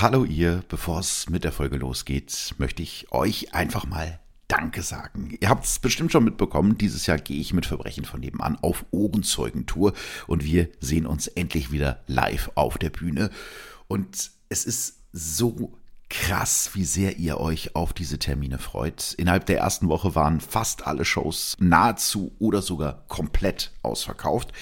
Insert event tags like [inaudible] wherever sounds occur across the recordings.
Hallo ihr, bevor es mit der Folge losgeht, möchte ich euch einfach mal Danke sagen. Ihr habt es bestimmt schon mitbekommen, dieses Jahr gehe ich mit Verbrechen von nebenan auf Ohrenzeugentour und wir sehen uns endlich wieder live auf der Bühne. Und es ist so krass, wie sehr ihr euch auf diese Termine freut. Innerhalb der ersten Woche waren fast alle Shows nahezu oder sogar komplett ausverkauft.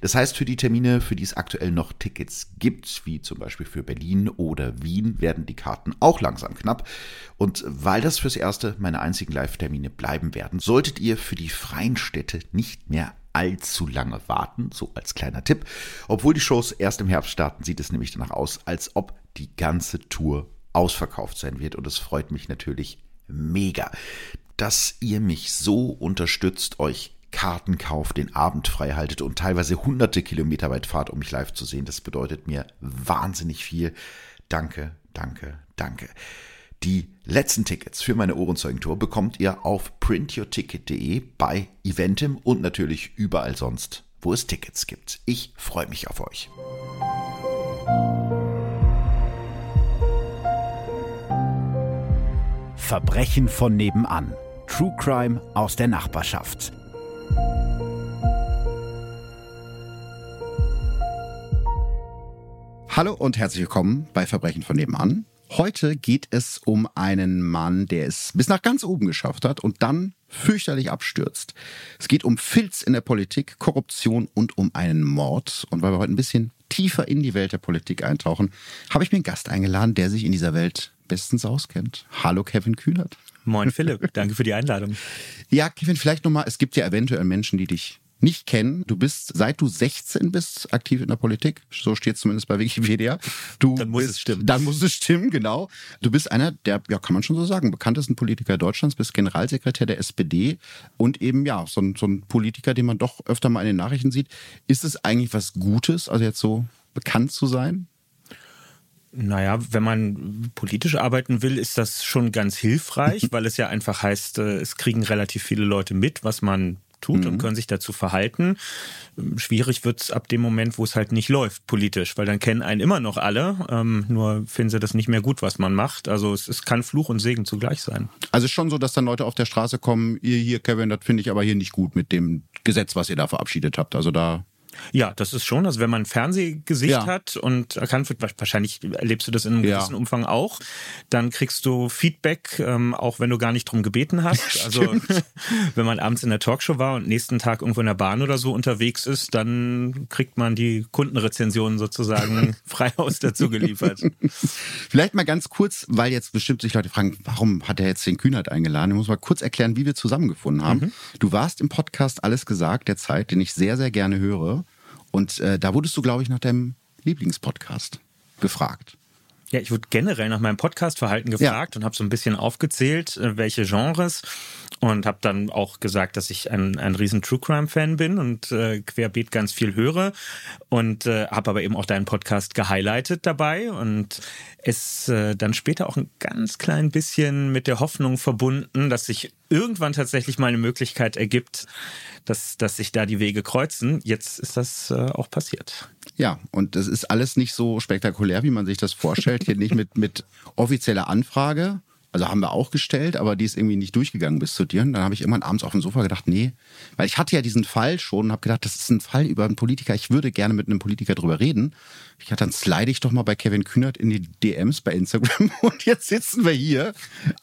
Das heißt, für die Termine, für die es aktuell noch Tickets gibt, wie zum Beispiel für Berlin oder Wien, werden die Karten auch langsam knapp. Und weil das fürs Erste meine einzigen Live-Termine bleiben werden, solltet ihr für die freien Städte nicht mehr allzu lange warten, so als kleiner Tipp. Obwohl die Shows erst im Herbst starten, sieht es nämlich danach aus, als ob die ganze Tour ausverkauft sein wird. Und es freut mich natürlich mega, dass ihr mich so unterstützt, euch Karten kauft, den Abend frei haltet und teilweise hunderte Kilometer weit fahrt, um mich live zu sehen. Das bedeutet mir wahnsinnig viel. Danke, danke, danke. Die letzten Tickets für meine Ohrenzeugentour bekommt ihr auf printyourticket.de bei Eventim und natürlich überall sonst, wo es Tickets gibt. Ich freue mich auf euch. Verbrechen von nebenan. True Crime aus der Nachbarschaft. Hallo und herzlich willkommen bei Verbrechen von nebenan. Heute geht es um einen Mann, der es bis nach ganz oben geschafft hat und dann fürchterlich abstürzt. Es geht um Filz in der Politik, Korruption und um einen Mord. Und weil wir heute ein bisschen tiefer in die Welt der Politik eintauchen, habe ich mir einen Gast eingeladen, der sich in dieser Welt bestens auskennt. Hallo Kevin Kühnert. Moin Philipp, [laughs] danke für die Einladung. Ja, Kevin, vielleicht nochmal, es gibt ja eventuell Menschen, die dich nicht kennen. Du bist, seit du 16 bist, aktiv in der Politik. So steht es zumindest bei Wikipedia. Du dann muss bist, es stimmen. Dann muss es stimmen, genau. Du bist einer der, ja, kann man schon so sagen, bekanntesten Politiker Deutschlands, bist Generalsekretär der SPD und eben, ja, so ein, so ein Politiker, den man doch öfter mal in den Nachrichten sieht. Ist es eigentlich was Gutes, also jetzt so bekannt zu sein? Naja, wenn man politisch arbeiten will, ist das schon ganz hilfreich, [laughs] weil es ja einfach heißt, äh, es kriegen relativ viele Leute mit, was man tut mhm. und können sich dazu verhalten. Schwierig wird's ab dem Moment, wo es halt nicht läuft politisch, weil dann kennen einen immer noch alle, ähm, nur finden sie das nicht mehr gut, was man macht. Also es, es kann Fluch und Segen zugleich sein. Also schon so, dass dann Leute auf der Straße kommen, ihr hier, Kevin, das finde ich aber hier nicht gut mit dem Gesetz, was ihr da verabschiedet habt. Also da ja, das ist schon. Also wenn man ein Fernsehgesicht ja. hat und erkannt wird, wahrscheinlich erlebst du das in einem ja. gewissen Umfang auch, dann kriegst du Feedback, ähm, auch wenn du gar nicht drum gebeten hast. [laughs] also [laughs] wenn man abends in der Talkshow war und nächsten Tag irgendwo in der Bahn oder so unterwegs ist, dann kriegt man die Kundenrezensionen sozusagen [laughs] frei Haus dazu geliefert. Vielleicht mal ganz kurz, weil jetzt bestimmt sich Leute fragen, warum hat er jetzt den Kühnert eingeladen? Ich muss mal kurz erklären, wie wir zusammengefunden haben. Mhm. Du warst im Podcast Alles gesagt der Zeit, den ich sehr, sehr gerne höre. Und äh, da wurdest du, glaube ich, nach deinem Lieblingspodcast gefragt. Ja, ich wurde generell nach meinem Podcastverhalten gefragt ja. und habe so ein bisschen aufgezählt, äh, welche Genres und habe dann auch gesagt, dass ich ein, ein riesen True Crime Fan bin und äh, querbeet ganz viel höre und äh, habe aber eben auch deinen Podcast gehighlightet dabei und es äh, dann später auch ein ganz klein bisschen mit der Hoffnung verbunden, dass sich irgendwann tatsächlich mal eine Möglichkeit ergibt, dass, dass sich da die Wege kreuzen. Jetzt ist das äh, auch passiert. Ja, und das ist alles nicht so spektakulär, wie man sich das vorstellt. Hier nicht mit, mit offizieller Anfrage. Also haben wir auch gestellt, aber die ist irgendwie nicht durchgegangen bis zu dir. Und dann habe ich irgendwann abends auf dem Sofa gedacht, nee, weil ich hatte ja diesen Fall schon und habe gedacht, das ist ein Fall über einen Politiker. Ich würde gerne mit einem Politiker drüber reden. Ich dachte, dann slide ich doch mal bei Kevin Kühnert in die DMs bei Instagram [laughs] und jetzt sitzen wir hier.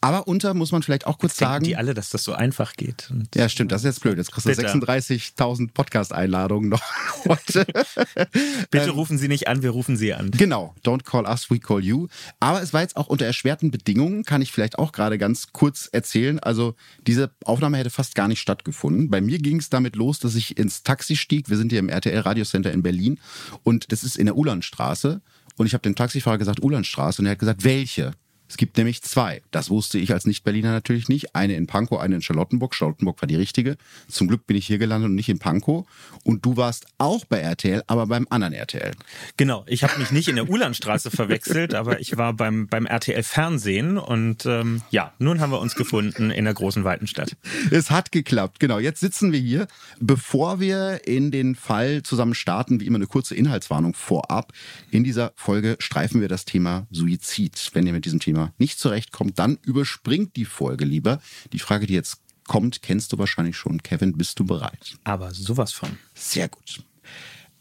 Aber unter muss man vielleicht auch kurz jetzt sagen. die alle, dass das so einfach geht. Und ja, stimmt, das ist jetzt blöd. Jetzt kriegst du 36.000 Podcast-Einladungen noch [laughs] heute. [laughs] Bitte ähm, rufen Sie nicht an, wir rufen Sie an. Genau, don't call us, we call you. Aber es war jetzt auch unter erschwerten Bedingungen, kann ich vielleicht auch gerade ganz kurz erzählen. Also diese Aufnahme hätte fast gar nicht stattgefunden. Bei mir ging es damit los, dass ich ins Taxi stieg. Wir sind hier im RTL Radiocenter in Berlin und das ist in der Ulanstraße. Und ich habe dem Taxifahrer gesagt, Ulanstraße. Und er hat gesagt, welche? Es gibt nämlich zwei. Das wusste ich als Nicht-Berliner natürlich nicht. Eine in Pankow, eine in Charlottenburg. Charlottenburg war die richtige. Zum Glück bin ich hier gelandet und nicht in Pankow. Und du warst auch bei RTL, aber beim anderen RTL. Genau, ich habe mich nicht in der Ulandstraße verwechselt, aber ich war beim, beim RTL Fernsehen und ähm, ja, nun haben wir uns gefunden in der großen weiten Stadt. Es hat geklappt, genau. Jetzt sitzen wir hier. Bevor wir in den Fall zusammen starten, wie immer eine kurze Inhaltswarnung vorab. In dieser Folge streifen wir das Thema Suizid. Wenn ihr mit diesem Thema Thema nicht zurechtkommt, dann überspringt die Folge lieber. Die Frage, die jetzt kommt, kennst du wahrscheinlich schon. Kevin, bist du bereit? Aber sowas von. Sehr gut.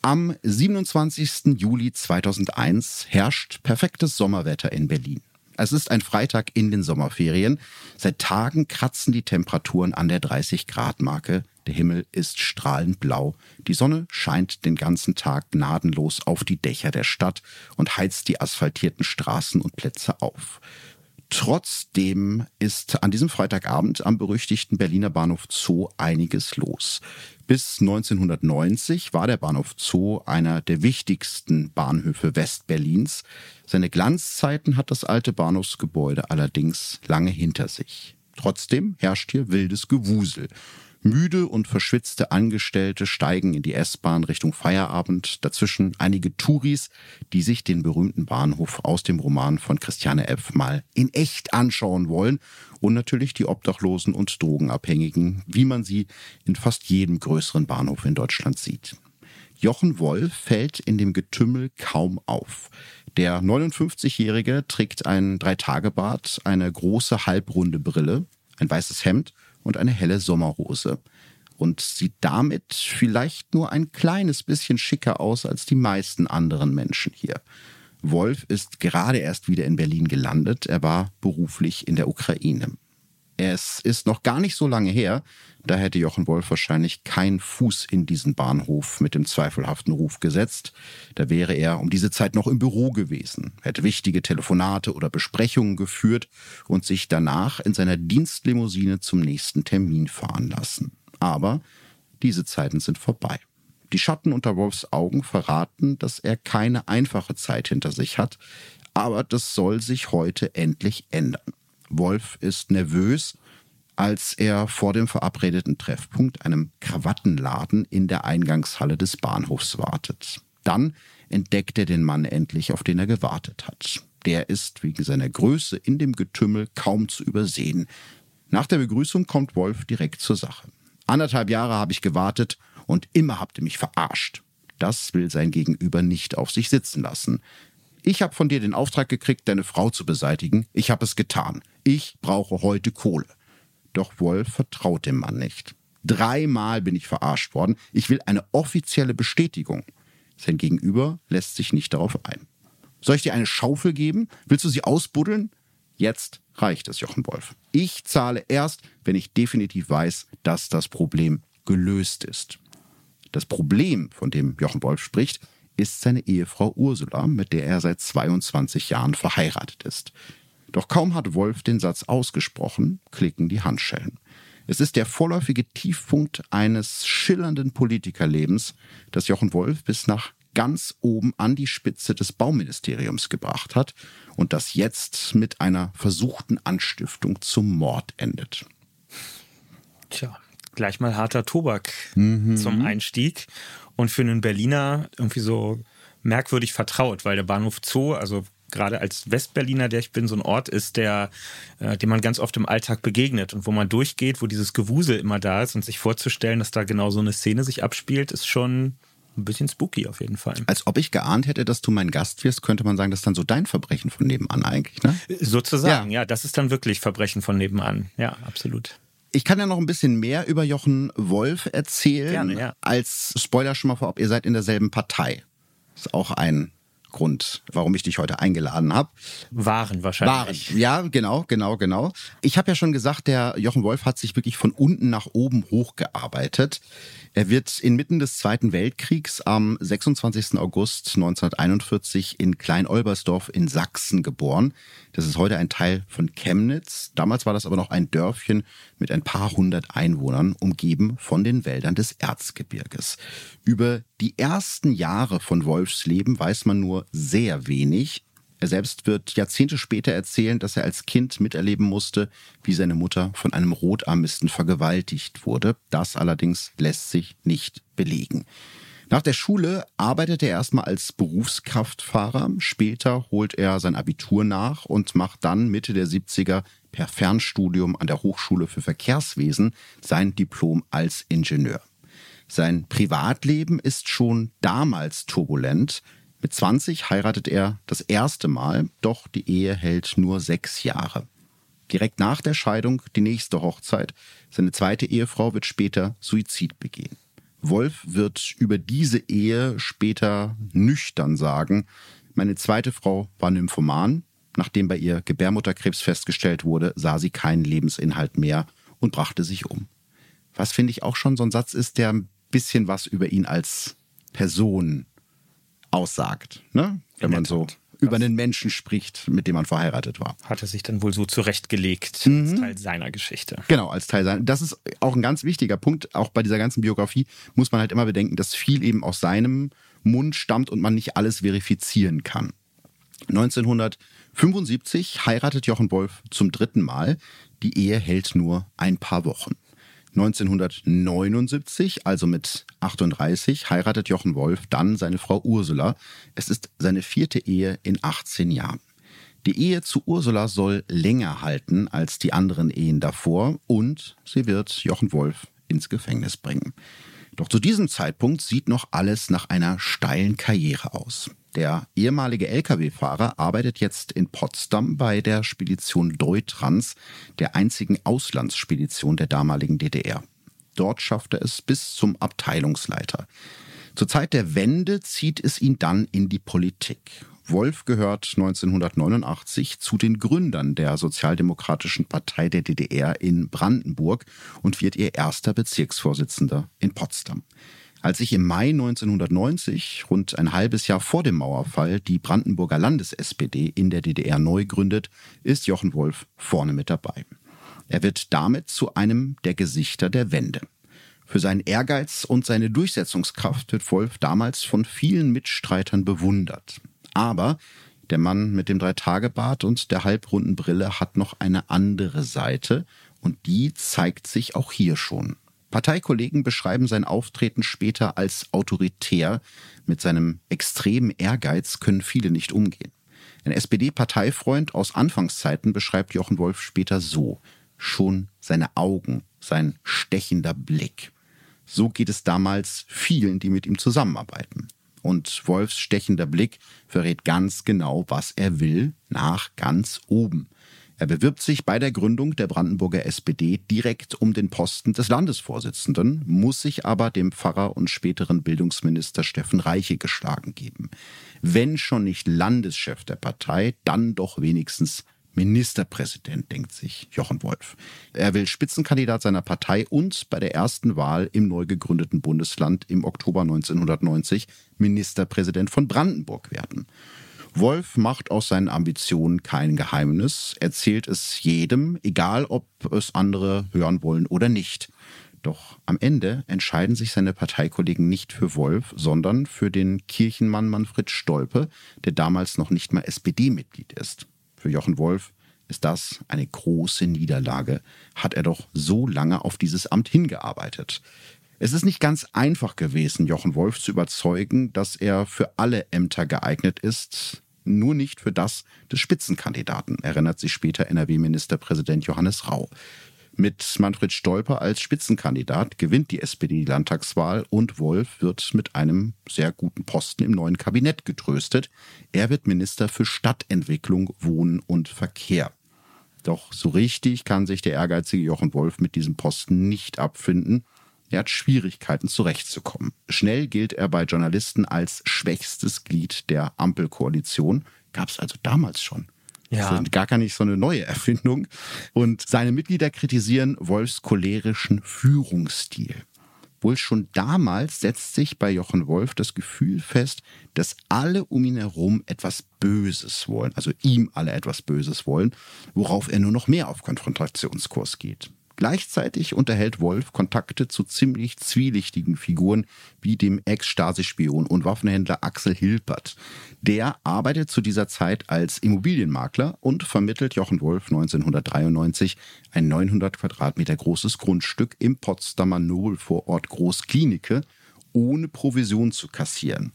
Am 27. Juli 2001 herrscht perfektes Sommerwetter in Berlin. Es ist ein Freitag in den Sommerferien. Seit Tagen kratzen die Temperaturen an der 30-Grad-Marke. Der Himmel ist strahlend blau. Die Sonne scheint den ganzen Tag gnadenlos auf die Dächer der Stadt und heizt die asphaltierten Straßen und Plätze auf. Trotzdem ist an diesem Freitagabend am berüchtigten Berliner Bahnhof Zoo einiges los. Bis 1990 war der Bahnhof Zoo einer der wichtigsten Bahnhöfe Westberlins. Seine Glanzzeiten hat das alte Bahnhofsgebäude allerdings lange hinter sich. Trotzdem herrscht hier wildes Gewusel. Müde und verschwitzte Angestellte steigen in die S-Bahn Richtung Feierabend. Dazwischen einige Touris, die sich den berühmten Bahnhof aus dem Roman von Christiane F. mal in echt anschauen wollen. Und natürlich die Obdachlosen und Drogenabhängigen, wie man sie in fast jedem größeren Bahnhof in Deutschland sieht. Jochen Wolf fällt in dem Getümmel kaum auf. Der 59-Jährige trägt ein Dreitagebart, eine große halbrunde Brille, ein weißes Hemd und eine helle Sommerhose und sieht damit vielleicht nur ein kleines bisschen schicker aus als die meisten anderen Menschen hier. Wolf ist gerade erst wieder in Berlin gelandet. Er war beruflich in der Ukraine. Es ist noch gar nicht so lange her, da hätte Jochen Wolf wahrscheinlich keinen Fuß in diesen Bahnhof mit dem zweifelhaften Ruf gesetzt. Da wäre er um diese Zeit noch im Büro gewesen, hätte wichtige Telefonate oder Besprechungen geführt und sich danach in seiner Dienstlimousine zum nächsten Termin fahren lassen. Aber diese Zeiten sind vorbei. Die Schatten unter Wolfs Augen verraten, dass er keine einfache Zeit hinter sich hat, aber das soll sich heute endlich ändern. Wolf ist nervös, als er vor dem verabredeten Treffpunkt, einem Krawattenladen in der Eingangshalle des Bahnhofs wartet. Dann entdeckt er den Mann endlich, auf den er gewartet hat. Der ist wegen seiner Größe in dem Getümmel kaum zu übersehen. Nach der Begrüßung kommt Wolf direkt zur Sache. Anderthalb Jahre habe ich gewartet und immer habt ihr mich verarscht. Das will sein Gegenüber nicht auf sich sitzen lassen. Ich habe von dir den Auftrag gekriegt, deine Frau zu beseitigen. Ich habe es getan. Ich brauche heute Kohle. Doch Wolf vertraut dem Mann nicht. Dreimal bin ich verarscht worden. Ich will eine offizielle Bestätigung. Sein Gegenüber lässt sich nicht darauf ein. Soll ich dir eine Schaufel geben? Willst du sie ausbuddeln? Jetzt reicht es, Jochen Wolf. Ich zahle erst, wenn ich definitiv weiß, dass das Problem gelöst ist. Das Problem, von dem Jochen Wolf spricht, ist seine Ehefrau Ursula, mit der er seit 22 Jahren verheiratet ist. Doch kaum hat Wolf den Satz ausgesprochen, klicken die Handschellen. Es ist der vorläufige Tiefpunkt eines schillernden Politikerlebens, das Jochen Wolf bis nach ganz oben an die Spitze des Bauministeriums gebracht hat und das jetzt mit einer versuchten Anstiftung zum Mord endet. Tja, gleich mal harter Tobak mhm. zum Einstieg und für einen Berliner irgendwie so merkwürdig vertraut, weil der Bahnhof Zoo, also gerade als Westberliner, der ich bin, so ein Ort ist, der, äh, dem man ganz oft im Alltag begegnet und wo man durchgeht, wo dieses Gewusel immer da ist und sich vorzustellen, dass da genau so eine Szene sich abspielt, ist schon ein bisschen spooky auf jeden Fall. Als ob ich geahnt hätte, dass du mein Gast wirst, könnte man sagen, das ist dann so dein Verbrechen von nebenan eigentlich, ne? Sozusagen, ja, ja das ist dann wirklich Verbrechen von nebenan. Ja, absolut. Ich kann ja noch ein bisschen mehr über Jochen Wolf erzählen. Gerne, ja. Als Spoiler schon mal vorab, ihr seid in derselben Partei. Ist auch ein Grund, warum ich dich heute eingeladen habe. Waren wahrscheinlich. Waren, ja, genau, genau, genau. Ich habe ja schon gesagt, der Jochen Wolf hat sich wirklich von unten nach oben hochgearbeitet. Er wird inmitten des Zweiten Weltkriegs am 26. August 1941 in Klein-Olbersdorf in Sachsen geboren. Das ist heute ein Teil von Chemnitz. Damals war das aber noch ein Dörfchen mit ein paar hundert Einwohnern, umgeben von den Wäldern des Erzgebirges. Über die ersten Jahre von Wolfs Leben weiß man nur sehr wenig. Er selbst wird Jahrzehnte später erzählen, dass er als Kind miterleben musste, wie seine Mutter von einem Rotarmisten vergewaltigt wurde. Das allerdings lässt sich nicht belegen. Nach der Schule arbeitet er erstmal als Berufskraftfahrer. Später holt er sein Abitur nach und macht dann Mitte der 70er per Fernstudium an der Hochschule für Verkehrswesen sein Diplom als Ingenieur. Sein Privatleben ist schon damals turbulent. Mit 20 heiratet er das erste Mal, doch die Ehe hält nur sechs Jahre. Direkt nach der Scheidung die nächste Hochzeit. Seine zweite Ehefrau wird später Suizid begehen. Wolf wird über diese Ehe später nüchtern sagen, meine zweite Frau war Nymphoman. Nachdem bei ihr Gebärmutterkrebs festgestellt wurde, sah sie keinen Lebensinhalt mehr und brachte sich um. Was finde ich auch schon so ein Satz ist, der ein bisschen was über ihn als Person aussagt, ne? wenn man so über einen Menschen spricht, mit dem man verheiratet war. Hat er sich dann wohl so zurechtgelegt mhm. als Teil seiner Geschichte. Genau, als Teil seiner. Das ist auch ein ganz wichtiger Punkt. Auch bei dieser ganzen Biografie muss man halt immer bedenken, dass viel eben aus seinem Mund stammt und man nicht alles verifizieren kann. 1975 heiratet Jochen Wolf zum dritten Mal. Die Ehe hält nur ein paar Wochen. 1979, also mit 38, heiratet Jochen Wolf dann seine Frau Ursula. Es ist seine vierte Ehe in 18 Jahren. Die Ehe zu Ursula soll länger halten als die anderen Ehen davor und sie wird Jochen Wolf ins Gefängnis bringen. Doch zu diesem Zeitpunkt sieht noch alles nach einer steilen Karriere aus. Der ehemalige Lkw-Fahrer arbeitet jetzt in Potsdam bei der Spedition Deutrans, der einzigen Auslandsspedition der damaligen DDR. Dort schafft er es bis zum Abteilungsleiter. Zur Zeit der Wende zieht es ihn dann in die Politik. Wolf gehört 1989 zu den Gründern der Sozialdemokratischen Partei der DDR in Brandenburg und wird ihr erster Bezirksvorsitzender in Potsdam. Als sich im Mai 1990, rund ein halbes Jahr vor dem Mauerfall, die Brandenburger Landes-SPD in der DDR neu gründet, ist Jochen Wolf vorne mit dabei. Er wird damit zu einem der Gesichter der Wende. Für seinen Ehrgeiz und seine Durchsetzungskraft wird Wolf damals von vielen Mitstreitern bewundert. Aber der Mann mit dem Dreitagebart und der halbrunden Brille hat noch eine andere Seite und die zeigt sich auch hier schon. Parteikollegen beschreiben sein Auftreten später als autoritär. Mit seinem extremen Ehrgeiz können viele nicht umgehen. Ein SPD-Parteifreund aus Anfangszeiten beschreibt Jochen Wolf später so. Schon seine Augen, sein stechender Blick. So geht es damals vielen, die mit ihm zusammenarbeiten. Und Wolfs stechender Blick verrät ganz genau, was er will, nach ganz oben. Er bewirbt sich bei der Gründung der Brandenburger SPD direkt um den Posten des Landesvorsitzenden, muss sich aber dem Pfarrer und späteren Bildungsminister Steffen Reiche geschlagen geben. Wenn schon nicht Landeschef der Partei, dann doch wenigstens Ministerpräsident, denkt sich Jochen Wolf. Er will Spitzenkandidat seiner Partei und bei der ersten Wahl im neu gegründeten Bundesland im Oktober 1990 Ministerpräsident von Brandenburg werden. Wolf macht aus seinen Ambitionen kein Geheimnis, erzählt es jedem, egal ob es andere hören wollen oder nicht. Doch am Ende entscheiden sich seine Parteikollegen nicht für Wolf, sondern für den Kirchenmann Manfred Stolpe, der damals noch nicht mal SPD-Mitglied ist. Für Jochen Wolf ist das eine große Niederlage. Hat er doch so lange auf dieses Amt hingearbeitet. Es ist nicht ganz einfach gewesen, Jochen Wolf zu überzeugen, dass er für alle Ämter geeignet ist, nur nicht für das des Spitzenkandidaten, erinnert sich später NRW-Ministerpräsident Johannes Rau. Mit Manfred Stolper als Spitzenkandidat gewinnt die SPD die Landtagswahl und Wolf wird mit einem sehr guten Posten im neuen Kabinett getröstet. Er wird Minister für Stadtentwicklung, Wohnen und Verkehr. Doch so richtig kann sich der ehrgeizige Jochen Wolf mit diesem Posten nicht abfinden. Er hat Schwierigkeiten zurechtzukommen. Schnell gilt er bei Journalisten als schwächstes Glied der Ampelkoalition. Gab es also damals schon. Ja. Das ist gar nicht so eine neue Erfindung. Und seine Mitglieder kritisieren Wolfs cholerischen Führungsstil. Wohl schon damals setzt sich bei Jochen Wolf das Gefühl fest, dass alle um ihn herum etwas Böses wollen, also ihm alle etwas Böses wollen, worauf er nur noch mehr auf Konfrontationskurs geht. Gleichzeitig unterhält Wolf Kontakte zu ziemlich zwielichtigen Figuren wie dem Ex-Stasi-Spion und Waffenhändler Axel Hilpert. Der arbeitet zu dieser Zeit als Immobilienmakler und vermittelt Jochen Wolf 1993 ein 900 Quadratmeter großes Grundstück im Potsdamer Nobelvorort Großklinike ohne Provision zu kassieren.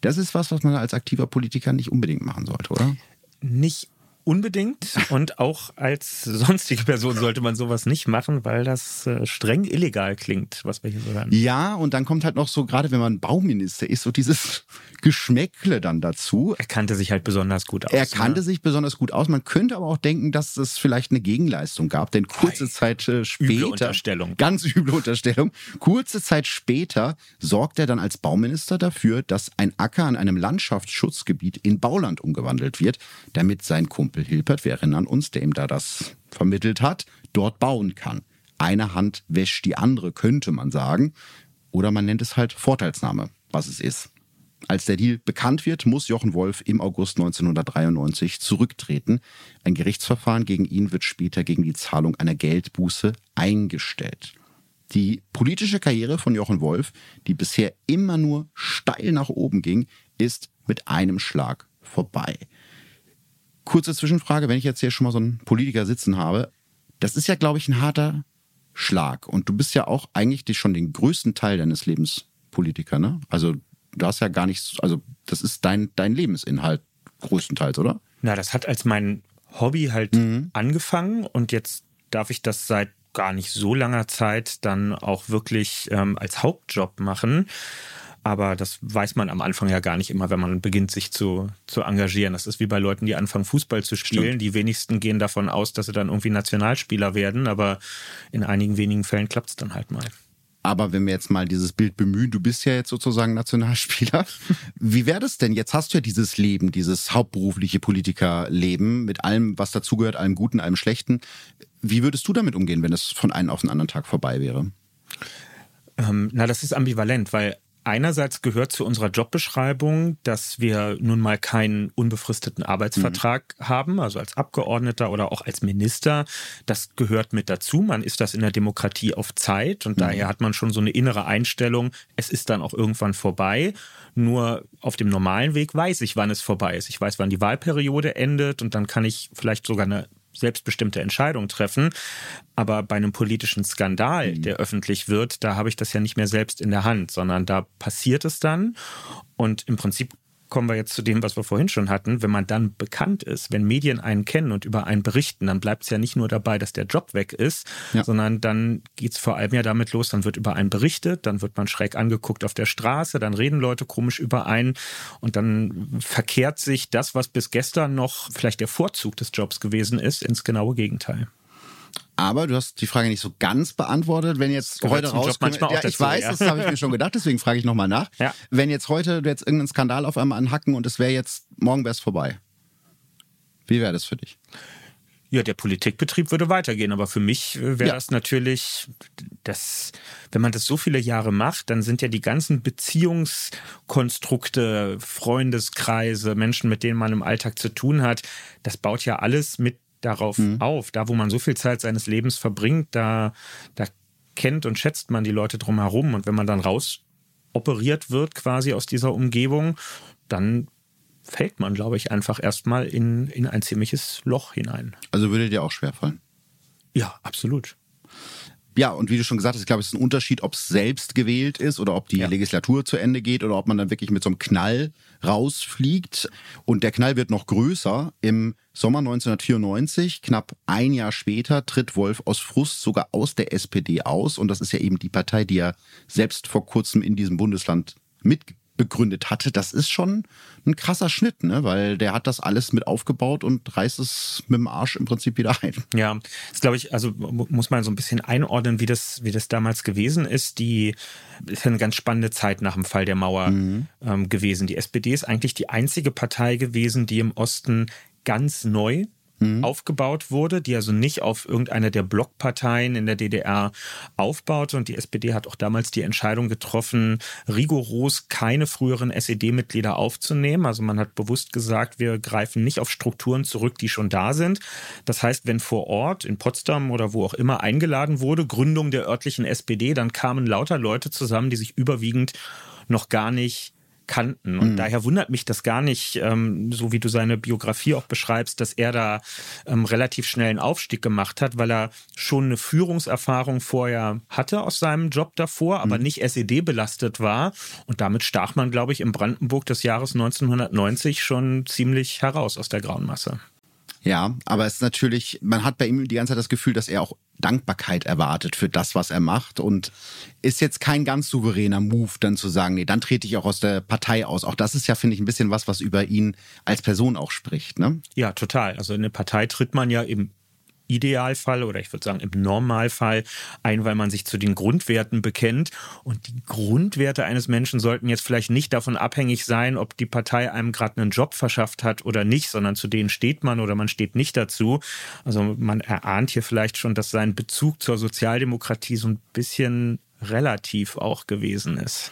Das ist was, was man als aktiver Politiker nicht unbedingt machen sollte, oder? Nicht Unbedingt und auch als sonstige Person sollte man sowas nicht machen, weil das äh, streng illegal klingt, was wir hier so hören. Ja, und dann kommt halt noch so, gerade wenn man Bauminister ist, so dieses [laughs] Geschmäckle dann dazu. Er kannte sich halt besonders gut aus. Er kannte ne? sich besonders gut aus. Man könnte aber auch denken, dass es vielleicht eine Gegenleistung gab, denn kurze Ei, Zeit äh, später. Üble Unterstellung. Ganz üble Unterstellung. Kurze Zeit später sorgt er dann als Bauminister dafür, dass ein Acker an einem Landschaftsschutzgebiet in Bauland umgewandelt wird, damit sein Kumpel Kumpel Hilpert, wir erinnern uns, der ihm da das vermittelt hat, dort bauen kann. Eine Hand wäscht die andere, könnte man sagen. Oder man nennt es halt Vorteilsnahme, was es ist. Als der Deal bekannt wird, muss Jochen Wolf im August 1993 zurücktreten. Ein Gerichtsverfahren gegen ihn wird später gegen die Zahlung einer Geldbuße eingestellt. Die politische Karriere von Jochen Wolf, die bisher immer nur steil nach oben ging, ist mit einem Schlag vorbei. Kurze Zwischenfrage, wenn ich jetzt hier schon mal so einen Politiker sitzen habe, das ist ja, glaube ich, ein harter Schlag. Und du bist ja auch eigentlich schon den größten Teil deines Lebens Politiker, ne? Also du hast ja gar nichts, also das ist dein, dein Lebensinhalt größtenteils, oder? Na, das hat als mein Hobby halt mhm. angefangen und jetzt darf ich das seit gar nicht so langer Zeit dann auch wirklich ähm, als Hauptjob machen. Aber das weiß man am Anfang ja gar nicht immer, wenn man beginnt, sich zu, zu engagieren. Das ist wie bei Leuten, die anfangen, Fußball zu spielen. Stimmt. Die wenigsten gehen davon aus, dass sie dann irgendwie Nationalspieler werden, aber in einigen wenigen Fällen klappt es dann halt mal. Aber wenn wir jetzt mal dieses Bild bemühen, du bist ja jetzt sozusagen Nationalspieler. Wie wäre das denn? Jetzt hast du ja dieses Leben, dieses hauptberufliche Politikerleben mit allem, was dazugehört, allem Guten, allem Schlechten. Wie würdest du damit umgehen, wenn es von einem auf den anderen Tag vorbei wäre? Ähm, na, das ist ambivalent, weil Einerseits gehört zu unserer Jobbeschreibung, dass wir nun mal keinen unbefristeten Arbeitsvertrag mhm. haben, also als Abgeordneter oder auch als Minister. Das gehört mit dazu. Man ist das in der Demokratie auf Zeit und mhm. daher hat man schon so eine innere Einstellung, es ist dann auch irgendwann vorbei. Nur auf dem normalen Weg weiß ich, wann es vorbei ist. Ich weiß, wann die Wahlperiode endet und dann kann ich vielleicht sogar eine selbstbestimmte Entscheidung treffen. Aber bei einem politischen Skandal, mhm. der öffentlich wird, da habe ich das ja nicht mehr selbst in der Hand, sondern da passiert es dann. Und im Prinzip kommen wir jetzt zu dem, was wir vorhin schon hatten. Wenn man dann bekannt ist, wenn Medien einen kennen und über einen berichten, dann bleibt es ja nicht nur dabei, dass der Job weg ist, ja. sondern dann geht es vor allem ja damit los, dann wird über einen berichtet, dann wird man schräg angeguckt auf der Straße, dann reden Leute komisch über einen und dann verkehrt sich das, was bis gestern noch vielleicht der Vorzug des Jobs gewesen ist, ins genaue Gegenteil. Aber du hast die Frage nicht so ganz beantwortet. Wenn jetzt heute rauskommt, ja, ich weiß, ja. das habe ich mir schon gedacht, deswegen frage ich nochmal nach. Ja. Wenn jetzt heute du jetzt irgendeinen Skandal auf einmal anhacken und es wäre jetzt, morgen wäre es vorbei. Wie wäre das für dich? Ja, der Politikbetrieb würde weitergehen, aber für mich äh, wäre ja. das natürlich, das, wenn man das so viele Jahre macht, dann sind ja die ganzen Beziehungskonstrukte, Freundeskreise, Menschen, mit denen man im Alltag zu tun hat, das baut ja alles mit darauf mhm. auf. Da, wo man so viel Zeit seines Lebens verbringt, da, da kennt und schätzt man die Leute drumherum. Und wenn man dann raus operiert wird quasi aus dieser Umgebung, dann fällt man, glaube ich, einfach erstmal in, in ein ziemliches Loch hinein. Also würde dir auch schwerfallen? Ja, absolut. Ja, und wie du schon gesagt hast, ich glaube, es ist ein Unterschied, ob es selbst gewählt ist oder ob die ja. Legislatur zu Ende geht oder ob man dann wirklich mit so einem Knall rausfliegt. Und der Knall wird noch größer. Im Sommer 1994, knapp ein Jahr später, tritt Wolf aus Frust sogar aus der SPD aus. Und das ist ja eben die Partei, die er selbst vor kurzem in diesem Bundesland mit begründet hatte, das ist schon ein krasser Schnitt, ne? weil der hat das alles mit aufgebaut und reißt es mit dem Arsch im Prinzip wieder ein. Ja, das glaube ich, also muss man so ein bisschen einordnen, wie das, wie das damals gewesen ist. Die ist ja eine ganz spannende Zeit nach dem Fall der Mauer mhm. ähm, gewesen. Die SPD ist eigentlich die einzige Partei gewesen, die im Osten ganz neu mhm. aufgebaut wurde, die also nicht auf irgendeiner der Blockparteien in der DDR aufbaute. Und die SPD hat auch damals die Entscheidung getroffen, rigoros keine früheren SED-Mitglieder aufzunehmen. Also man hat bewusst gesagt, wir greifen nicht auf Strukturen zurück, die schon da sind. Das heißt, wenn vor Ort in Potsdam oder wo auch immer eingeladen wurde, Gründung der örtlichen SPD, dann kamen lauter Leute zusammen, die sich überwiegend noch gar nicht kannten. Und mhm. daher wundert mich das gar nicht, ähm, so wie du seine Biografie auch beschreibst, dass er da ähm, relativ schnell einen Aufstieg gemacht hat, weil er schon eine Führungserfahrung vorher hatte aus seinem Job davor, aber mhm. nicht SED belastet war. Und damit stach man, glaube ich, im Brandenburg des Jahres 1990 schon ziemlich heraus aus der grauen Masse. Ja, aber es ist natürlich, man hat bei ihm die ganze Zeit das Gefühl, dass er auch Dankbarkeit erwartet für das, was er macht und ist jetzt kein ganz souveräner Move, dann zu sagen, nee, dann trete ich auch aus der Partei aus. Auch das ist ja, finde ich, ein bisschen was, was über ihn als Person auch spricht, ne? Ja, total. Also in eine Partei tritt man ja im Idealfall oder ich würde sagen im Normalfall ein, weil man sich zu den Grundwerten bekennt. Und die Grundwerte eines Menschen sollten jetzt vielleicht nicht davon abhängig sein, ob die Partei einem gerade einen Job verschafft hat oder nicht, sondern zu denen steht man oder man steht nicht dazu. Also man erahnt hier vielleicht schon, dass sein Bezug zur Sozialdemokratie so ein bisschen relativ auch gewesen ist.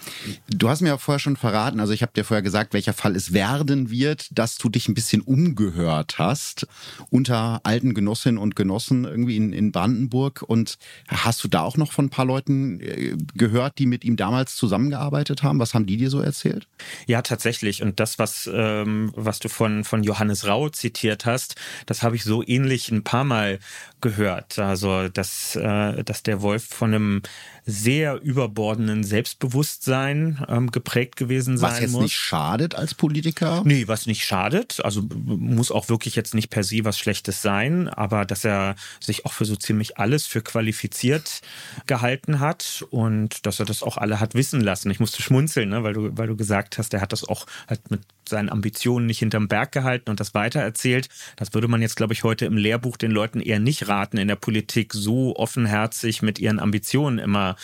Du hast mir ja vorher schon verraten, also ich habe dir vorher gesagt, welcher Fall es werden wird, dass du dich ein bisschen umgehört hast unter alten Genossinnen und Genossen irgendwie in, in Brandenburg. Und hast du da auch noch von ein paar Leuten äh, gehört, die mit ihm damals zusammengearbeitet haben? Was haben die dir so erzählt? Ja, tatsächlich. Und das, was, ähm, was du von, von Johannes Rau zitiert hast, das habe ich so ähnlich ein paar Mal gehört. Also, dass, äh, dass der Wolf von einem sehr überbordenden Selbstbewusstsein ähm, geprägt gewesen sein muss. Was jetzt muss. nicht schadet als Politiker? Nee, was nicht schadet. Also muss auch wirklich jetzt nicht per se was Schlechtes sein, aber dass er sich auch für so ziemlich alles für qualifiziert gehalten hat und dass er das auch alle hat wissen lassen. Ich musste schmunzeln, ne, weil du, weil du gesagt hast, er hat das auch halt mit seinen Ambitionen nicht hinterm Berg gehalten und das weitererzählt. Das würde man jetzt, glaube ich, heute im Lehrbuch den Leuten eher nicht raten, in der Politik so offenherzig mit ihren Ambitionen immer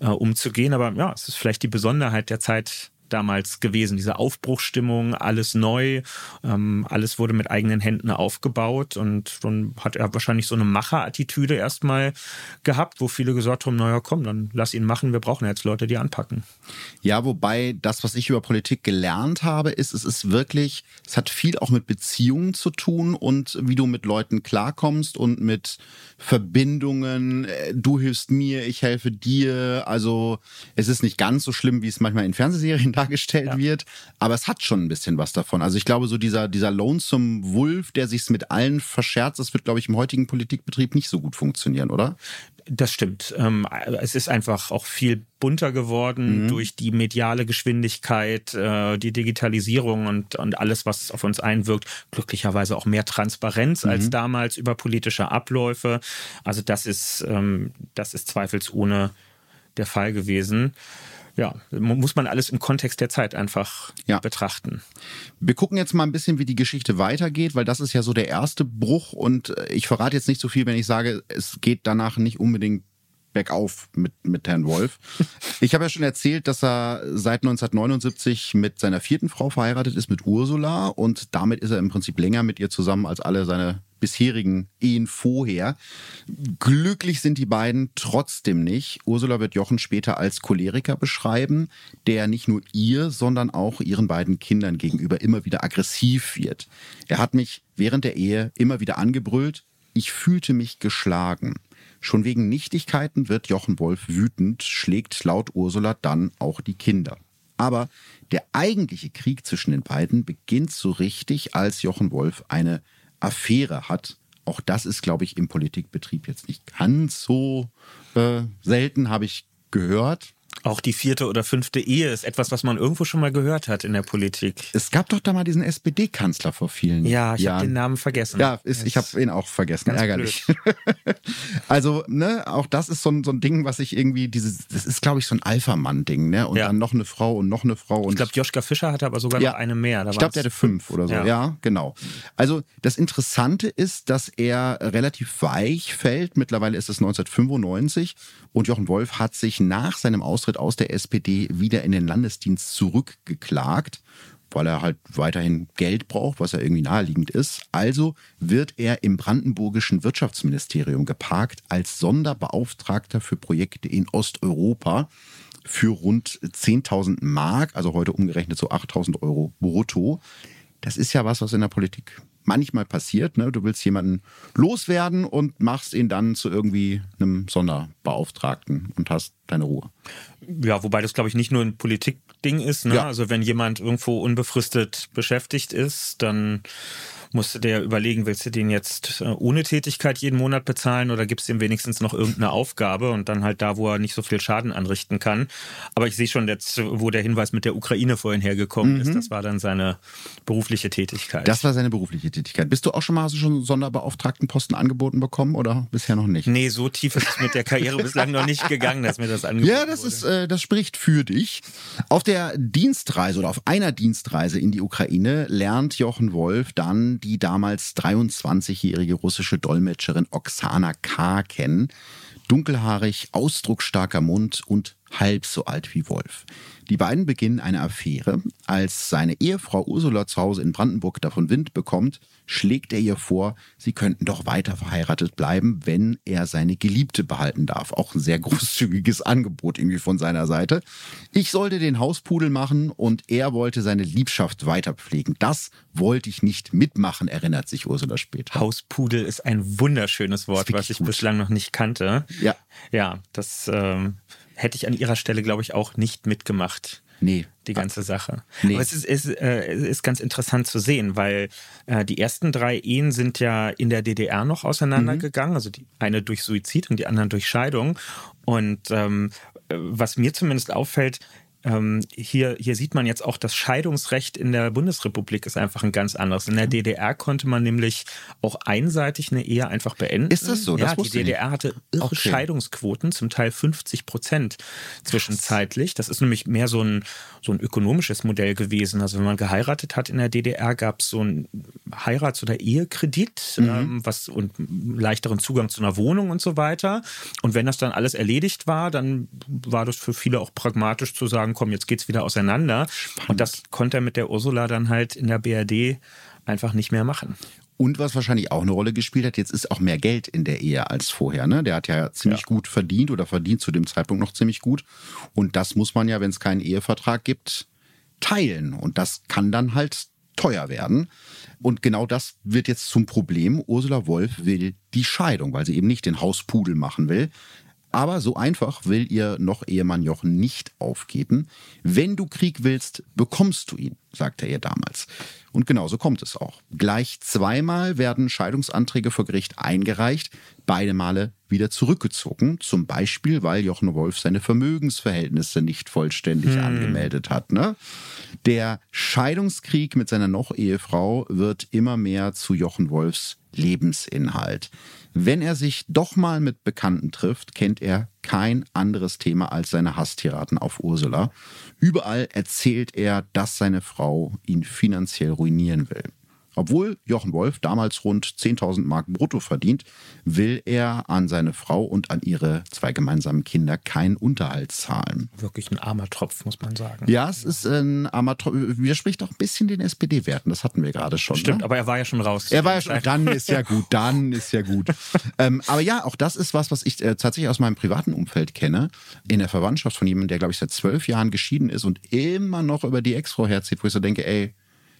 äh, umzugehen. Aber ja, es ist vielleicht die Besonderheit der Zeit damals gewesen. Diese Aufbruchstimmung, alles neu, ähm, alles wurde mit eigenen Händen aufgebaut und dann hat er wahrscheinlich so eine Macherattitüde erstmal gehabt, wo viele gesagt haben, naja, komm, dann lass ihn machen, wir brauchen jetzt Leute, die anpacken. Ja, wobei das, was ich über Politik gelernt habe, ist, es ist wirklich, es hat viel auch mit Beziehungen zu tun und wie du mit Leuten klarkommst und mit Verbindungen, äh, du hilfst mir, ich helfe dir. Also es ist nicht ganz so schlimm, wie es manchmal in Fernsehserien [laughs] dargestellt ja. wird, aber es hat schon ein bisschen was davon. Also ich glaube, so dieser, dieser Lonesome Wolf, der sich's mit allen verscherzt, das wird, glaube ich, im heutigen Politikbetrieb nicht so gut funktionieren, oder? Das stimmt. Ähm, es ist einfach auch viel bunter geworden mhm. durch die mediale Geschwindigkeit, äh, die Digitalisierung und, und alles, was auf uns einwirkt. Glücklicherweise auch mehr Transparenz mhm. als damals über politische Abläufe. Also das ist, ähm, das ist zweifelsohne der Fall gewesen ja, muss man alles im Kontext der Zeit einfach ja. betrachten. Wir gucken jetzt mal ein bisschen, wie die Geschichte weitergeht, weil das ist ja so der erste Bruch und äh, ich verrate jetzt nicht so viel, wenn ich sage, es geht danach nicht unbedingt bergauf mit, mit Herrn Wolf. Ich habe ja schon erzählt, dass er seit 1979 mit seiner vierten Frau verheiratet ist, mit Ursula. Und damit ist er im Prinzip länger mit ihr zusammen als alle seine bisherigen Ehen vorher. Glücklich sind die beiden trotzdem nicht. Ursula wird Jochen später als Choleriker beschreiben, der nicht nur ihr, sondern auch ihren beiden Kindern gegenüber immer wieder aggressiv wird. Er hat mich während der Ehe immer wieder angebrüllt. Ich fühlte mich geschlagen. Schon wegen Nichtigkeiten wird Jochen Wolf wütend, schlägt laut Ursula dann auch die Kinder. Aber der eigentliche Krieg zwischen den beiden beginnt so richtig, als Jochen Wolf eine Affäre hat. Auch das ist, glaube ich, im Politikbetrieb jetzt nicht ganz so äh, selten, habe ich gehört. Auch die vierte oder fünfte Ehe ist etwas, was man irgendwo schon mal gehört hat in der Politik. Es gab doch da mal diesen SPD-Kanzler vor vielen ja, Jahren. Ja, ich habe den Namen vergessen. Ja, ist, ich habe ihn auch vergessen. Ärgerlich. [laughs] also, ne, auch das ist so ein, so ein Ding, was ich irgendwie, dieses, das ist, glaube ich, so ein Alpha-Mann-Ding, ne? Und ja. dann noch eine Frau und noch eine Frau. Und ich glaube, Joschka Fischer hatte aber sogar ja, noch eine mehr. Da ich glaube, der hatte fünf oder so. Ja. ja, genau. Also, das Interessante ist, dass er relativ weich fällt. Mittlerweile ist es 1995 und Jochen Wolf hat sich nach seinem Austritt aus der SPD wieder in den Landesdienst zurückgeklagt weil er halt weiterhin Geld braucht, was ja irgendwie naheliegend ist. Also wird er im brandenburgischen Wirtschaftsministerium geparkt als Sonderbeauftragter für Projekte in Osteuropa für rund 10.000 Mark, also heute umgerechnet so 8.000 Euro brutto. Das ist ja was, was in der Politik manchmal passiert. Ne? Du willst jemanden loswerden und machst ihn dann zu irgendwie einem Sonderbeauftragten und hast deine Ruhe. Ja, wobei das, glaube ich, nicht nur ein Politikding ist. Ne? Ja. Also wenn jemand irgendwo unbefristet beschäftigt ist, dann musst du dir überlegen, willst du den jetzt äh, ohne Tätigkeit jeden Monat bezahlen oder gibst ihm wenigstens noch irgendeine Aufgabe und dann halt da, wo er nicht so viel Schaden anrichten kann. Aber ich sehe schon jetzt, wo der Hinweis mit der Ukraine vorhin hergekommen mhm. ist, das war dann seine berufliche Tätigkeit. Das war seine berufliche Tätigkeit. Bist du auch schon mal, hast du schon Sonderbeauftragtenposten angeboten bekommen oder bisher noch nicht? Nee, so tief ist es mit der Karriere bislang noch nicht gegangen, dass mir das angeboten Ja, das wurde. ist, äh, das spricht für dich. Auf der Dienstreise oder auf einer Dienstreise in die Ukraine lernt Jochen Wolf dann die damals 23-jährige russische Dolmetscherin Oksana K. kennen. Dunkelhaarig, ausdrucksstarker Mund und halb so alt wie Wolf. Die beiden beginnen eine Affäre. Als seine Ehefrau Ursula zu Hause in Brandenburg davon Wind bekommt, schlägt er ihr vor, sie könnten doch weiter verheiratet bleiben, wenn er seine Geliebte behalten darf. Auch ein sehr [laughs] großzügiges Angebot irgendwie von seiner Seite. Ich sollte den Hauspudel machen und er wollte seine Liebschaft weiterpflegen. Das wollte ich nicht mitmachen, erinnert sich Ursula später. Hauspudel ist ein wunderschönes Wort, was ich gut. bislang noch nicht kannte. Ja. Ja, das ähm, hätte ich an ihrer Stelle, glaube ich, auch nicht mitgemacht. Nee. Die ganze Sache. Nee. Aber es ist, ist, äh, ist ganz interessant zu sehen, weil äh, die ersten drei Ehen sind ja in der DDR noch auseinandergegangen. Mhm. Also die eine durch Suizid und die anderen durch Scheidung. Und ähm, äh, was mir zumindest auffällt, ähm, hier, hier sieht man jetzt auch, das Scheidungsrecht in der Bundesrepublik ist einfach ein ganz anderes. In der DDR konnte man nämlich auch einseitig eine Ehe einfach beenden. Ist das so? Ja, das die DDR hatte irre okay. Scheidungsquoten, zum Teil 50 Prozent zwischenzeitlich. Das ist nämlich mehr so ein, so ein ökonomisches Modell gewesen. Also wenn man geheiratet hat in der DDR, gab es so ein Heirats- oder Ehekredit mhm. ähm, was, und leichteren Zugang zu einer Wohnung und so weiter. Und wenn das dann alles erledigt war, dann war das für viele auch pragmatisch zu sagen, komm, jetzt geht's wieder auseinander. Spannend. Und das konnte er mit der Ursula dann halt in der BRD einfach nicht mehr machen. Und was wahrscheinlich auch eine Rolle gespielt hat, jetzt ist auch mehr Geld in der Ehe als vorher. Ne? Der hat ja ziemlich ja. gut verdient oder verdient zu dem Zeitpunkt noch ziemlich gut. Und das muss man ja, wenn es keinen Ehevertrag gibt, teilen. Und das kann dann halt teuer werden. Und genau das wird jetzt zum Problem. Ursula Wolf will die Scheidung, weil sie eben nicht den Hauspudel machen will. Aber so einfach will ihr noch Ehemann Jochen nicht aufgeben. Wenn du Krieg willst, bekommst du ihn, sagte er damals. Und genauso kommt es auch. Gleich zweimal werden Scheidungsanträge vor Gericht eingereicht, beide Male wieder zurückgezogen. Zum Beispiel, weil Jochen Wolf seine Vermögensverhältnisse nicht vollständig hm. angemeldet hat. Ne? Der Scheidungskrieg mit seiner Noch-Ehefrau wird immer mehr zu Jochen Wolfs Lebensinhalt. Wenn er sich doch mal mit Bekannten trifft, kennt er kein anderes Thema als seine Hasstiraden auf Ursula. Überall erzählt er, dass seine Frau ihn finanziell ruinieren will. Obwohl Jochen Wolf damals rund 10.000 Mark brutto verdient, will er an seine Frau und an ihre zwei gemeinsamen Kinder keinen Unterhalt zahlen. Wirklich ein armer Tropf, muss man sagen. Ja, es ist ein armer Tropf. Widerspricht auch ein bisschen den SPD-Werten. Das hatten wir gerade schon. Stimmt, ne? aber er war ja schon raus. Er war ja schon. Dann ist ja gut. Dann ist ja gut. [laughs] ähm, aber ja, auch das ist was, was ich äh, tatsächlich aus meinem privaten Umfeld kenne. In der Verwandtschaft von jemandem, der, glaube ich, seit zwölf Jahren geschieden ist und immer noch über die Ex-Frau herzieht, wo ich so denke, ey,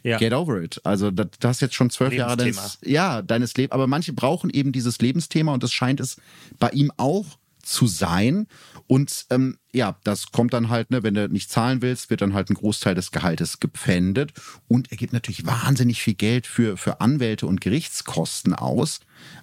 ja. Get over it. Also das, das ist jetzt schon zwölf Jahre deines, ja, deines Lebens. Aber manche brauchen eben dieses Lebensthema und das scheint es bei ihm auch zu sein. Und ähm, ja, das kommt dann halt, ne, wenn du nicht zahlen willst, wird dann halt ein Großteil des Gehaltes gepfändet. Und er gibt natürlich wahnsinnig viel Geld für, für Anwälte und Gerichtskosten aus.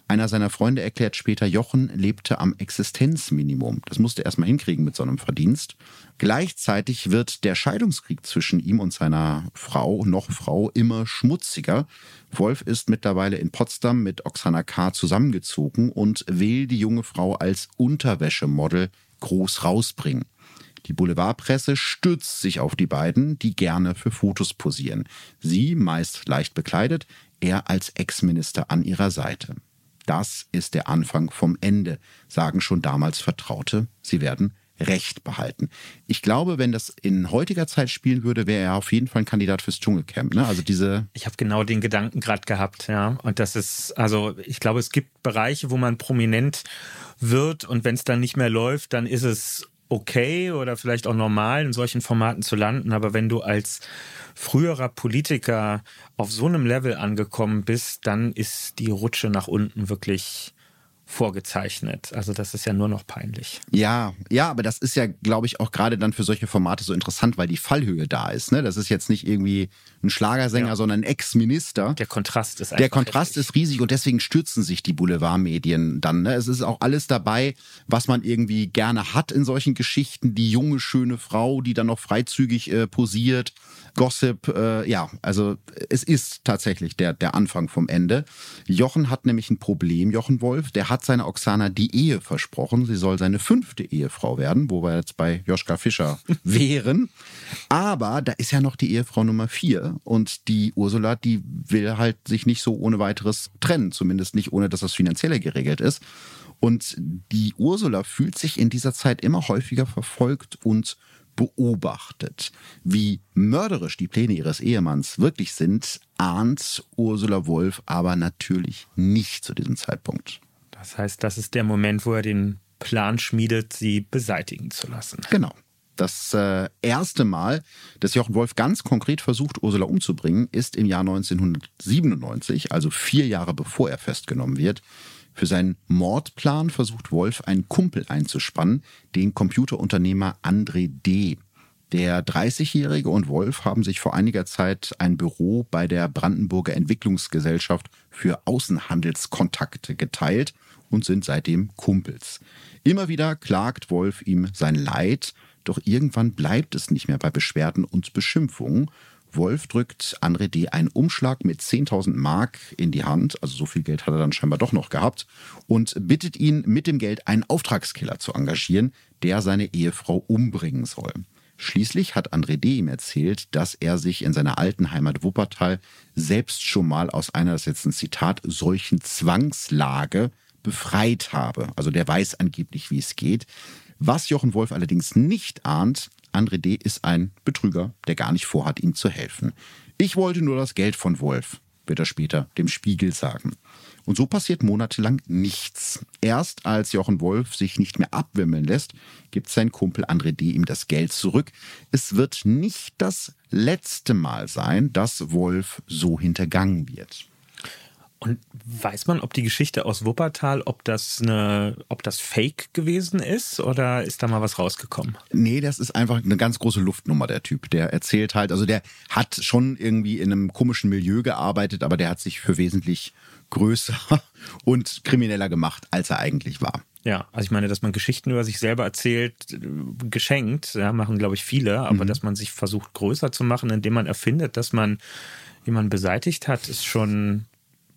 Einer seiner Freunde erklärt später, Jochen lebte am Existenzminimum. Das musste er erstmal hinkriegen mit so einem Verdienst. Gleichzeitig wird der Scheidungskrieg zwischen ihm und seiner Frau, noch Frau, immer schmutziger. Wolf ist mittlerweile in Potsdam mit Oksana K. zusammengezogen und will die junge Frau als Unterwäschemodel groß rausbringen. Die Boulevardpresse stützt sich auf die beiden, die gerne für Fotos posieren. Sie, meist leicht bekleidet, er als Ex-Minister an ihrer Seite. Das ist der Anfang vom Ende, sagen schon damals Vertraute. Sie werden Recht behalten. Ich glaube, wenn das in heutiger Zeit spielen würde, wäre er auf jeden Fall ein Kandidat fürs Dschungelcamp. Ne? Also diese. Ich habe genau den Gedanken gerade gehabt, ja. Und das ist, also ich glaube, es gibt Bereiche, wo man prominent wird und wenn es dann nicht mehr läuft, dann ist es okay oder vielleicht auch normal, in solchen Formaten zu landen. Aber wenn du als früherer Politiker auf so einem Level angekommen bist, dann ist die Rutsche nach unten wirklich vorgezeichnet. Also das ist ja nur noch peinlich. Ja, ja, aber das ist ja, glaube ich, auch gerade dann für solche Formate so interessant, weil die Fallhöhe da ist. Ne? Das ist jetzt nicht irgendwie ein Schlagersänger, ja. sondern ein Ex-Minister. Der Kontrast ist einfach Der Kontrast heftig. ist riesig und deswegen stürzen sich die Boulevardmedien dann. Ne? Es ist auch alles dabei, was man irgendwie gerne hat in solchen Geschichten. Die junge, schöne Frau, die dann noch freizügig äh, posiert Gossip, äh, ja, also es ist tatsächlich der, der Anfang vom Ende. Jochen hat nämlich ein Problem, Jochen Wolf. Der hat seiner Oksana die Ehe versprochen. Sie soll seine fünfte Ehefrau werden, wo wir jetzt bei Joschka Fischer [laughs] wären. Aber da ist ja noch die Ehefrau Nummer vier und die Ursula, die will halt sich nicht so ohne weiteres trennen, zumindest nicht ohne, dass das finanzielle geregelt ist. Und die Ursula fühlt sich in dieser Zeit immer häufiger verfolgt und beobachtet. Wie mörderisch die Pläne ihres Ehemanns wirklich sind, ahnt Ursula Wolf aber natürlich nicht zu diesem Zeitpunkt. Das heißt, das ist der Moment, wo er den Plan schmiedet, sie beseitigen zu lassen. Genau. Das äh, erste Mal, dass Jochen Wolf ganz konkret versucht, Ursula umzubringen, ist im Jahr 1997, also vier Jahre bevor er festgenommen wird. Für seinen Mordplan versucht Wolf einen Kumpel einzuspannen, den Computerunternehmer André D. Der 30-Jährige und Wolf haben sich vor einiger Zeit ein Büro bei der Brandenburger Entwicklungsgesellschaft für Außenhandelskontakte geteilt und sind seitdem Kumpels. Immer wieder klagt Wolf ihm sein Leid, doch irgendwann bleibt es nicht mehr bei Beschwerden und Beschimpfungen Wolf drückt André D. einen Umschlag mit 10.000 Mark in die Hand, also so viel Geld hat er dann scheinbar doch noch gehabt, und bittet ihn mit dem Geld einen Auftragskiller zu engagieren, der seine Ehefrau umbringen soll. Schließlich hat André D. ihm erzählt, dass er sich in seiner alten Heimat Wuppertal selbst schon mal aus einer, das ist jetzt ein Zitat, solchen Zwangslage befreit habe. Also der weiß angeblich, wie es geht. Was Jochen Wolf allerdings nicht ahnt, André D. ist ein Betrüger, der gar nicht vorhat, ihm zu helfen. Ich wollte nur das Geld von Wolf, wird er später dem Spiegel sagen. Und so passiert monatelang nichts. Erst als Jochen Wolf sich nicht mehr abwimmeln lässt, gibt sein Kumpel André D. ihm das Geld zurück. Es wird nicht das letzte Mal sein, dass Wolf so hintergangen wird. Und weiß man, ob die Geschichte aus Wuppertal, ob das eine, ob das Fake gewesen ist oder ist da mal was rausgekommen? Nee, das ist einfach eine ganz große Luftnummer, der Typ. Der erzählt halt, also der hat schon irgendwie in einem komischen Milieu gearbeitet, aber der hat sich für wesentlich größer [laughs] und krimineller gemacht, als er eigentlich war. Ja, also ich meine, dass man Geschichten über sich selber erzählt, geschenkt, ja, machen glaube ich viele, aber mhm. dass man sich versucht größer zu machen, indem man erfindet, dass man jemanden beseitigt hat, ist schon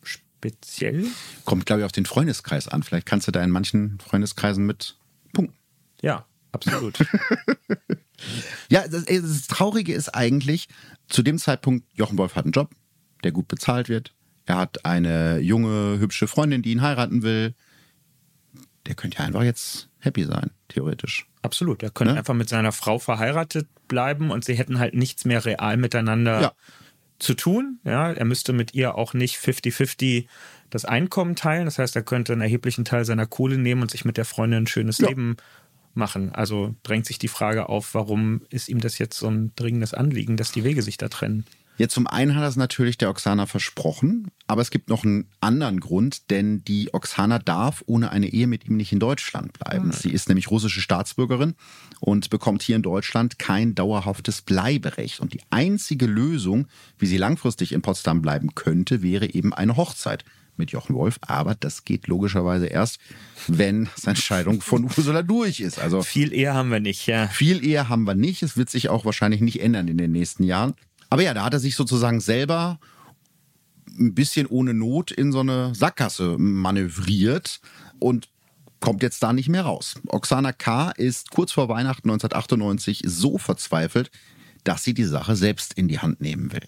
speziell? Kommt, glaube ich, auf den Freundeskreis an. Vielleicht kannst du da in manchen Freundeskreisen mit punkten. Ja, absolut. [laughs] ja, das, das, Traurige ist eigentlich, zu dem Zeitpunkt, Jochen Wolf hat einen Job, der gut bezahlt wird. Er hat eine junge, hübsche Freundin, die ihn heiraten will. Der könnte ja einfach jetzt happy sein, theoretisch. Absolut. Er könnte ja? einfach mit seiner Frau verheiratet bleiben und sie hätten halt nichts mehr real miteinander ja zu tun. Ja, er müsste mit ihr auch nicht 50-50 das Einkommen teilen. Das heißt, er könnte einen erheblichen Teil seiner Kohle nehmen und sich mit der Freundin ein schönes ja. Leben machen. Also drängt sich die Frage auf, warum ist ihm das jetzt so ein dringendes Anliegen, dass die Wege sich da trennen? Jetzt zum einen hat das natürlich der Oksana versprochen, aber es gibt noch einen anderen Grund, denn die Oksana darf ohne eine Ehe mit ihm nicht in Deutschland bleiben. Ah. Sie ist nämlich russische Staatsbürgerin und bekommt hier in Deutschland kein dauerhaftes Bleiberecht. Und die einzige Lösung, wie sie langfristig in Potsdam bleiben könnte, wäre eben eine Hochzeit mit Jochen Wolf, aber das geht logischerweise erst, wenn seine Scheidung von [laughs] Ursula durch ist. Also viel eher haben wir nicht, ja. Viel eher haben wir nicht. Es wird sich auch wahrscheinlich nicht ändern in den nächsten Jahren. Aber ja, da hat er sich sozusagen selber ein bisschen ohne Not in so eine Sackgasse manövriert und kommt jetzt da nicht mehr raus. Oksana K. ist kurz vor Weihnachten 1998 so verzweifelt, dass sie die Sache selbst in die Hand nehmen will.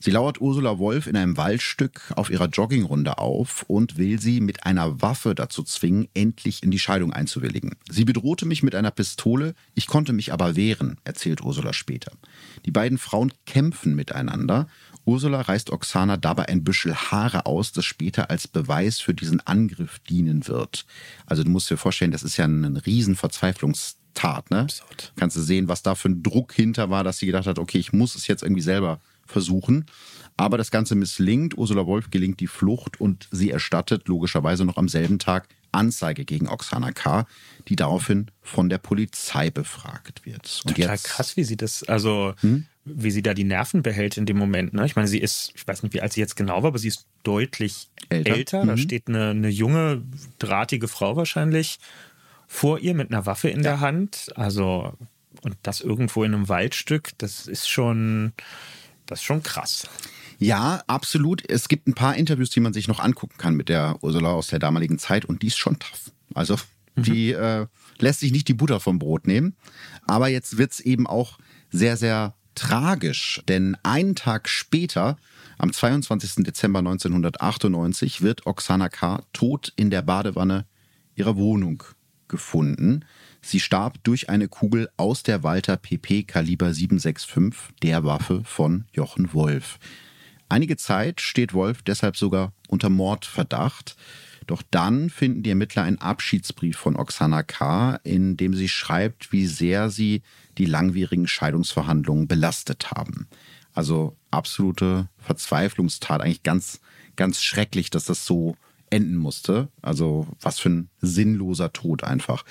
Sie lauert Ursula Wolf in einem Waldstück auf ihrer Joggingrunde auf und will sie mit einer Waffe dazu zwingen, endlich in die Scheidung einzuwilligen. Sie bedrohte mich mit einer Pistole, ich konnte mich aber wehren, erzählt Ursula später. Die beiden Frauen kämpfen miteinander. Ursula reißt Oksana dabei ein Büschel Haare aus, das später als Beweis für diesen Angriff dienen wird. Also du musst dir vorstellen, das ist ja ein riesen Verzweiflungstat, ne? Absurd. Kannst du sehen, was da für ein Druck hinter war, dass sie gedacht hat, okay, ich muss es jetzt irgendwie selber versuchen. Aber das Ganze misslingt. Ursula Wolf gelingt die Flucht und sie erstattet logischerweise noch am selben Tag Anzeige gegen Oksana K., die daraufhin von der Polizei befragt wird. Und Total jetzt, krass, wie sie das, also hm? wie sie da die Nerven behält in dem Moment. Ne? Ich meine, sie ist, ich weiß nicht, wie alt sie jetzt genau war, aber sie ist deutlich älter. älter. Mhm. Da steht eine, eine junge, drahtige Frau wahrscheinlich vor ihr mit einer Waffe in ja. der Hand. Also, und das irgendwo in einem Waldstück, das ist schon, das ist schon krass. Ja, absolut. Es gibt ein paar Interviews, die man sich noch angucken kann mit der Ursula aus der damaligen Zeit und die ist schon tough. Also mhm. die äh, lässt sich nicht die Butter vom Brot nehmen. Aber jetzt wird's eben auch sehr, sehr tragisch, denn einen Tag später, am 22. Dezember 1998, wird Oksana K. tot in der Badewanne ihrer Wohnung gefunden. Sie starb durch eine Kugel aus der Walter PP Kaliber 765, der Waffe von Jochen Wolf. Einige Zeit steht Wolf deshalb sogar unter Mordverdacht. Doch dann finden die Ermittler einen Abschiedsbrief von Oksana K., in dem sie schreibt, wie sehr sie die langwierigen Scheidungsverhandlungen belastet haben. Also absolute Verzweiflungstat, eigentlich ganz, ganz schrecklich, dass das so enden musste. Also was für ein sinnloser Tod einfach.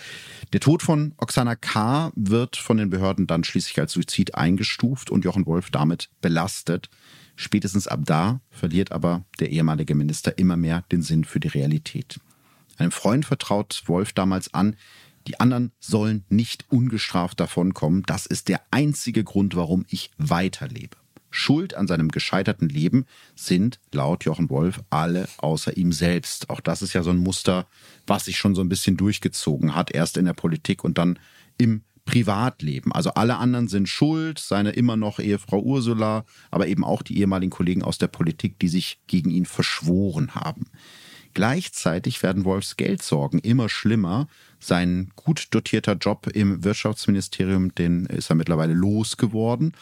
Der Tod von Oksana K. wird von den Behörden dann schließlich als Suizid eingestuft und Jochen Wolf damit belastet. Spätestens ab da verliert aber der ehemalige Minister immer mehr den Sinn für die Realität. Einem Freund vertraut Wolf damals an, die anderen sollen nicht ungestraft davonkommen. Das ist der einzige Grund, warum ich weiterlebe. Schuld an seinem gescheiterten Leben sind laut Jochen Wolf alle außer ihm selbst. Auch das ist ja so ein Muster, was sich schon so ein bisschen durchgezogen hat, erst in der Politik und dann im Privatleben. Also alle anderen sind schuld, seine immer noch Ehefrau Ursula, aber eben auch die ehemaligen Kollegen aus der Politik, die sich gegen ihn verschworen haben. Gleichzeitig werden Wolfs Geldsorgen immer schlimmer. Sein gut dotierter Job im Wirtschaftsministerium, den ist er mittlerweile losgeworden.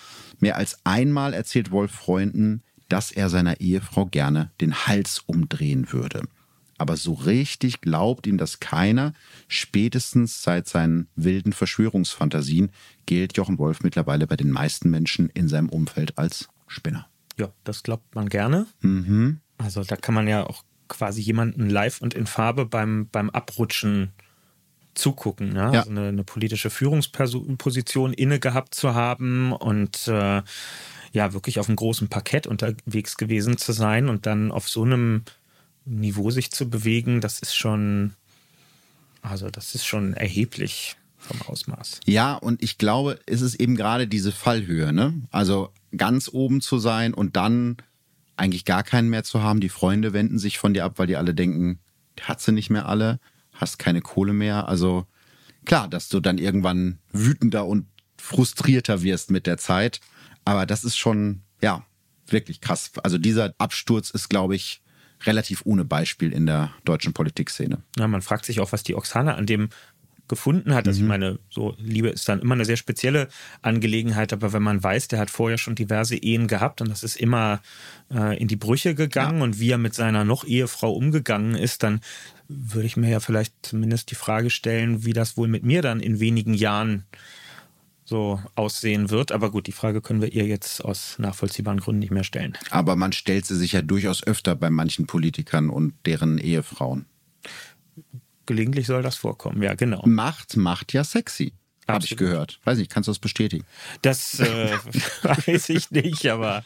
Mehr als einmal erzählt Wolf Freunden, dass er seiner Ehefrau gerne den Hals umdrehen würde aber so richtig glaubt ihm das keiner. Spätestens seit seinen wilden Verschwörungsfantasien gilt Jochen Wolf mittlerweile bei den meisten Menschen in seinem Umfeld als Spinner. Ja, das glaubt man gerne. Mhm. Also da kann man ja auch quasi jemanden live und in Farbe beim, beim Abrutschen zugucken. Ne? Ja. Also eine, eine, politische Führungsposition inne gehabt zu haben und äh, ja, wirklich auf einem großen Parkett unterwegs gewesen zu sein und dann auf so einem Niveau sich zu bewegen, das ist schon, also das ist schon erheblich vom Ausmaß. Ja, und ich glaube, es ist eben gerade diese Fallhöhe, ne? Also ganz oben zu sein und dann eigentlich gar keinen mehr zu haben. Die Freunde wenden sich von dir ab, weil die alle denken, hat sie nicht mehr alle, hast keine Kohle mehr. Also klar, dass du dann irgendwann wütender und frustrierter wirst mit der Zeit. Aber das ist schon, ja, wirklich krass. Also dieser Absturz ist, glaube ich, relativ ohne Beispiel in der deutschen Politikszene. Ja, man fragt sich auch, was die Oksana an dem gefunden hat. Also mhm. ich meine, so Liebe ist dann immer eine sehr spezielle Angelegenheit, aber wenn man weiß, der hat vorher schon diverse Ehen gehabt und das ist immer äh, in die Brüche gegangen ja. und wie er mit seiner noch Ehefrau umgegangen ist, dann würde ich mir ja vielleicht zumindest die Frage stellen, wie das wohl mit mir dann in wenigen Jahren so aussehen wird. Aber gut, die Frage können wir ihr jetzt aus nachvollziehbaren Gründen nicht mehr stellen. Aber man stellt sie sich ja durchaus öfter bei manchen Politikern und deren Ehefrauen. Gelegentlich soll das vorkommen, ja, genau. Macht macht ja sexy. Habe ich gehört. Weiß nicht, kannst du das bestätigen? Das äh, [laughs] weiß ich nicht, aber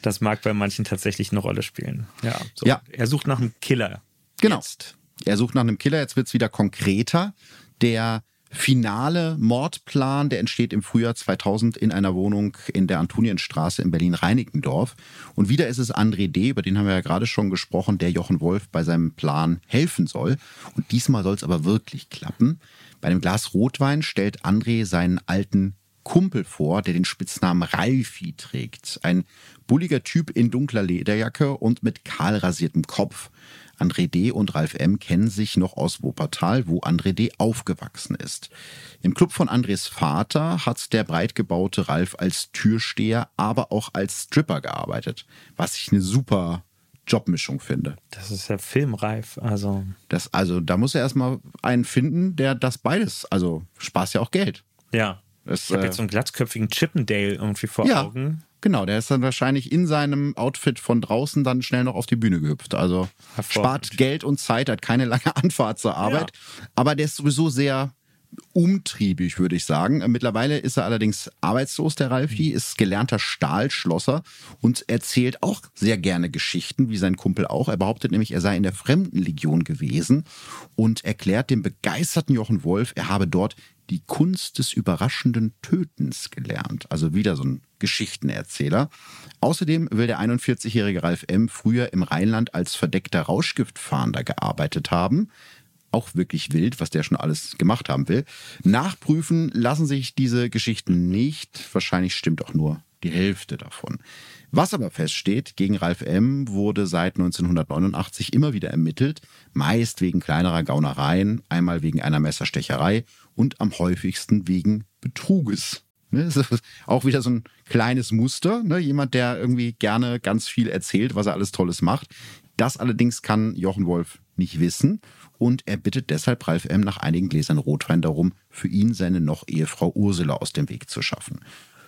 das mag bei manchen tatsächlich eine Rolle spielen. Ja, so. ja. Er sucht nach einem Killer. Genau. Jetzt. Er sucht nach einem Killer. Jetzt wird es wieder konkreter. Der finale Mordplan, der entsteht im Frühjahr 2000 in einer Wohnung in der Antonienstraße in Berlin-Reinickendorf. Und wieder ist es André D., über den haben wir ja gerade schon gesprochen, der Jochen Wolf bei seinem Plan helfen soll. Und diesmal soll es aber wirklich klappen. Bei einem Glas Rotwein stellt André seinen alten Kumpel vor, der den Spitznamen Ralfi trägt. Ein bulliger Typ in dunkler Lederjacke und mit kahl rasiertem Kopf. André D. und Ralf M. kennen sich noch aus Wuppertal, wo André D. aufgewachsen ist. Im Club von Andres Vater hat der breitgebaute Ralf als Türsteher, aber auch als Stripper gearbeitet, was ich eine super Jobmischung finde. Das ist ja filmreif, also. Das, also da muss er erstmal einen finden, der das beides, also Spaß ja auch Geld. Ja. Das, Ich habe äh, jetzt so einen glatzköpfigen Chippendale irgendwie vor Ja. Augen. Genau, der ist dann wahrscheinlich in seinem Outfit von draußen dann schnell noch auf die Bühne gehüpft. Also spart Geld und Zeit, hat keine lange [laughs] Anfahrt zur Arbeit. Aber der ist sowieso sehr umtriebig, würde ich sagen. Mittlerweile ist er allerdings arbeitslos, der Ralfi, ist gelernter Stahlschlosser und erzählt auch sehr gerne Geschichten, wie sein Kumpel auch. Er behauptet nämlich, er sei in der Fremdenlegion gewesen und erklärt dem begeisterten Jochen Wolf, er habe dort die Kunst des überraschenden Tötens gelernt. Also wieder so ein Geschichtenerzähler. Außerdem will der 41-jährige Ralf M. früher im Rheinland als verdeckter Rauschgiftfahnder gearbeitet haben. Auch wirklich wild, was der schon alles gemacht haben will. Nachprüfen lassen sich diese Geschichten nicht. Wahrscheinlich stimmt auch nur die Hälfte davon. Was aber feststeht, gegen Ralf M. wurde seit 1989 immer wieder ermittelt, meist wegen kleinerer Gaunereien, einmal wegen einer Messerstecherei und am häufigsten wegen Betruges. Ne, auch wieder so ein kleines Muster. Ne? Jemand, der irgendwie gerne ganz viel erzählt, was er alles Tolles macht. Das allerdings kann Jochen Wolf nicht wissen und er bittet deshalb Ralf M. nach einigen Gläsern Rotwein darum, für ihn seine noch Ehefrau Ursula aus dem Weg zu schaffen.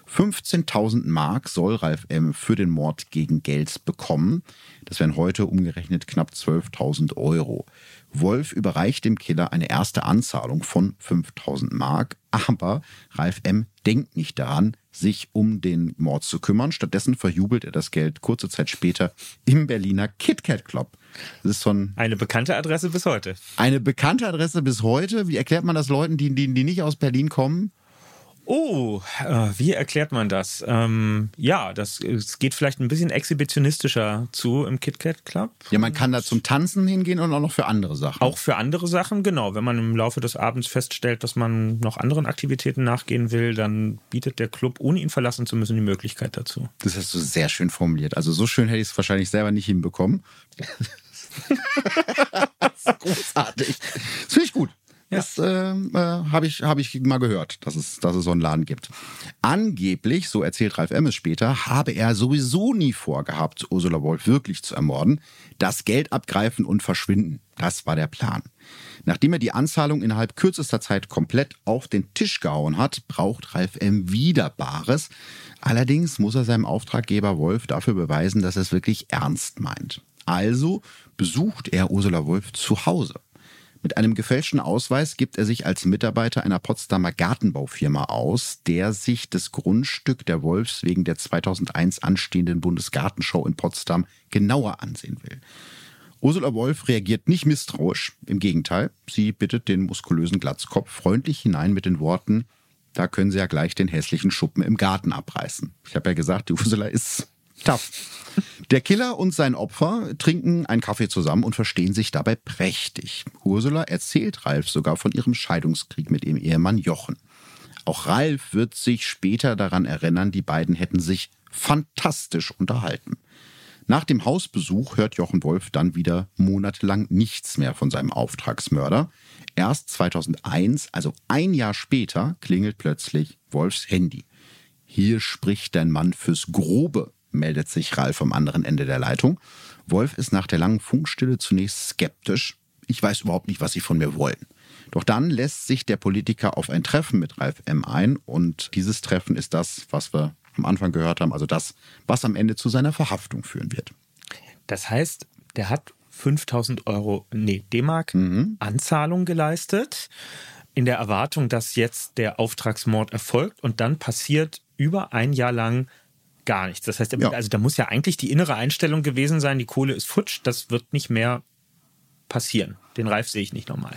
15.000 Mark soll Ralf M. für den Mord gegen Geld bekommen. Das wären heute umgerechnet knapp 12.000 Euro. Wolf überreicht dem Killer eine erste Anzahlung von 5.000 Mark, aber Ralf M. denkt nicht daran, sich um den Mord zu kümmern. Stattdessen verjubelt er das Geld kurze Zeit später im Berliner KitKat Club. Das ist so ein, Eine bekannte Adresse bis heute. eine bekannte Adresse bis heute. Wie erklärt man das Leuten, die, die, die nicht aus Berlin kommen? Oh, äh, wie erklärt man das? Ähm, ja, das es geht vielleicht ein bisschen exhibitionistischer zu im KitKat Club. Ja, man kann da zum Tanzen hingehen und auch noch für andere Sachen. Auch für andere Sachen, genau. Wenn man im Laufe des Abends feststellt, dass man noch anderen Aktivitäten nachgehen will, dann bietet der Club, ohne ihn verlassen zu müssen, die Möglichkeit dazu. Das hast du sehr schön formuliert. Also so schön hätte ich es wahrscheinlich selber nicht hinbekommen. [laughs] das ist großartig. Das finde ich gut. Das ähm, äh, habe ich, hab ich mal gehört, dass es, dass es so einen Laden gibt. Angeblich, so erzählt Ralf Emmes später, habe er sowieso nie vorgehabt, Ursula Wolf wirklich zu ermorden. Das Geld abgreifen und verschwinden. Das war der Plan. Nachdem er die Anzahlung innerhalb kürzester Zeit komplett auf den Tisch gehauen hat, braucht Ralf M. wieder Bares. Allerdings muss er seinem Auftraggeber Wolf dafür beweisen, dass er es wirklich ernst meint. Also besucht er Ursula Wolf zu Hause. Mit einem gefälschten Ausweis gibt er sich als Mitarbeiter einer Potsdamer Gartenbaufirma aus, der sich das Grundstück der Wolfs wegen der 2001 anstehenden Bundesgartenschau in Potsdam genauer ansehen will. Ursula Wolf reagiert nicht misstrauisch, im Gegenteil, sie bittet den muskulösen Glatzkopf freundlich hinein mit den Worten, da können Sie ja gleich den hässlichen Schuppen im Garten abreißen. Ich habe ja gesagt, die Ursula ist tough. Der Killer und sein Opfer trinken einen Kaffee zusammen und verstehen sich dabei prächtig. Ursula erzählt Ralf sogar von ihrem Scheidungskrieg mit ihrem Ehemann Jochen. Auch Ralf wird sich später daran erinnern, die beiden hätten sich fantastisch unterhalten. Nach dem Hausbesuch hört Jochen Wolf dann wieder monatelang nichts mehr von seinem Auftragsmörder. Erst 2001, also ein Jahr später, klingelt plötzlich Wolfs Handy. Hier spricht dein Mann fürs Grobe, meldet sich Ralf am anderen Ende der Leitung. Wolf ist nach der langen Funkstille zunächst skeptisch. Ich weiß überhaupt nicht, was sie von mir wollen. Doch dann lässt sich der Politiker auf ein Treffen mit Ralf M. ein und dieses Treffen ist das, was wir am Anfang gehört haben, also das, was am Ende zu seiner Verhaftung führen wird. Das heißt, der hat 5000 Euro, nee, D-Mark Mhm. Anzahlung geleistet, in der Erwartung, dass jetzt der Auftragsmord erfolgt und dann passiert über ein Jahr lang gar nichts. Das heißt, Ja. also da muss ja eigentlich die innere Einstellung gewesen sein, die Kohle ist futsch, das wird nicht mehr passieren. Den Ralf sehe ich nicht nochmal.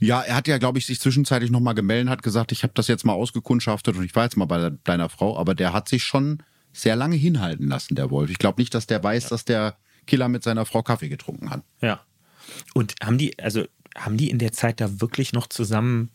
Ja, er hat ja, glaube ich, sich zwischenzeitlich nochmal gemeldet, hat gesagt, ich habe das jetzt mal ausgekundschaftet und ich war jetzt mal bei deiner Frau, aber der hat sich schon sehr lange hinhalten lassen, der Wolf. Ich glaube nicht, dass der weiß, dass der Killer mit seiner Frau Kaffee getrunken hat. Ja. Und haben die, also haben die in der Zeit da wirklich noch zusammen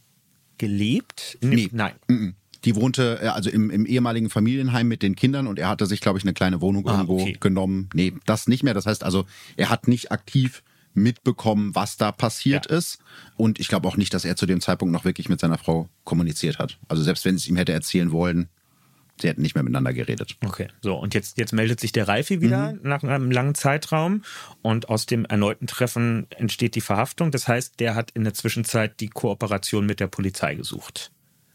gelebt? Nee. Nein. Mhm. Die wohnte äh, also im, im ehemaligen Familienheim mit den Kindern und er hatte sich, glaube ich, eine kleine Wohnung Ah, irgendwo okay. genommen. Nee, das nicht mehr. Das heißt also, er hat nicht aktiv mitbekommen, was da passiert Ja. ist. Und ich glaube auch nicht, dass er zu dem Zeitpunkt noch wirklich mit seiner Frau kommuniziert hat. Also selbst wenn sie es ihm hätte erzählen wollen, sie hätten nicht mehr miteinander geredet. Okay, so und jetzt, jetzt meldet sich der Ralfi wieder nach einem langen Zeitraum und aus dem erneuten Treffen entsteht die Verhaftung. Das heißt, der hat in der Zwischenzeit die Kooperation mit der Polizei gesucht.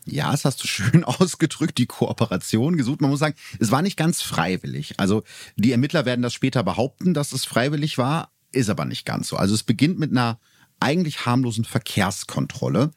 Ja, das hast du [laughs] schön ausgedrückt, die Kooperation gesucht. Man muss sagen, es war nicht ganz freiwillig. Also die Ermittler werden das später behaupten, dass es freiwillig war, ist aber nicht ganz so. Also es beginnt mit einer eigentlich harmlosen Verkehrskontrolle.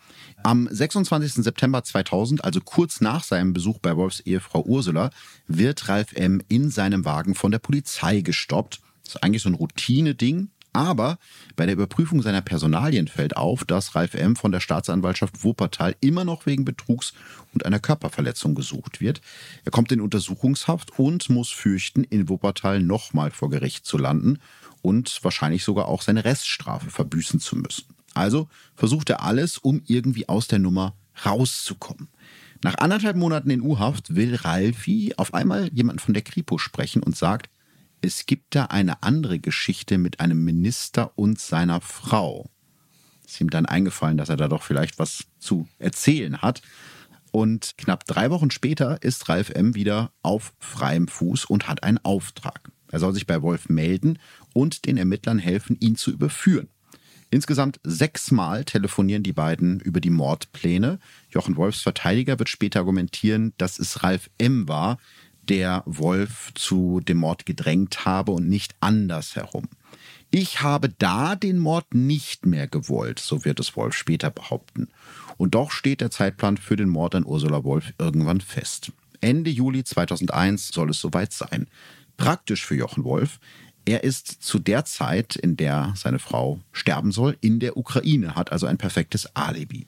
Am 26. September 2000, also kurz nach seinem Besuch bei Wolfs Ehefrau Ursula, wird Ralf M. in seinem Wagen von der Polizei gestoppt. Das ist eigentlich so ein Routine-Ding. Aber bei der Überprüfung seiner Personalien fällt auf, dass Ralf M. von der Staatsanwaltschaft Wuppertal immer noch wegen Betrugs und einer Körperverletzung gesucht wird. Er kommt in Untersuchungshaft und muss fürchten, in Wuppertal nochmal vor Gericht zu landen und wahrscheinlich sogar auch seine Reststrafe verbüßen zu müssen. Also versucht er alles, um irgendwie aus der Nummer rauszukommen. Nach anderthalb Monaten in U-Haft will Ralfi auf einmal jemanden von der Kripo sprechen und sagt, es gibt da eine andere Geschichte mit einem Minister und seiner Frau. Ist ihm dann eingefallen, dass er da doch vielleicht was zu erzählen hat. Und knapp drei Wochen später ist Ralf M. wieder auf freiem Fuß und hat einen Auftrag. Er soll sich bei Wolf melden und den Ermittlern helfen, ihn zu überführen. Insgesamt sechsmal telefonieren die beiden über die Mordpläne. Jochen Wolfs Verteidiger wird später argumentieren, dass es Ralf M. war, der Wolf zu dem Mord gedrängt habe und nicht andersherum. Ich habe da den Mord nicht mehr gewollt, so wird es Wolf später behaupten. Und doch steht der Zeitplan für den Mord an Ursula Wolf irgendwann fest. Ende Juli 2001 soll es soweit sein. Praktisch für Jochen Wolf. Er ist zu der Zeit, in der seine Frau sterben soll, in der Ukraine, hat also ein perfektes Alibi.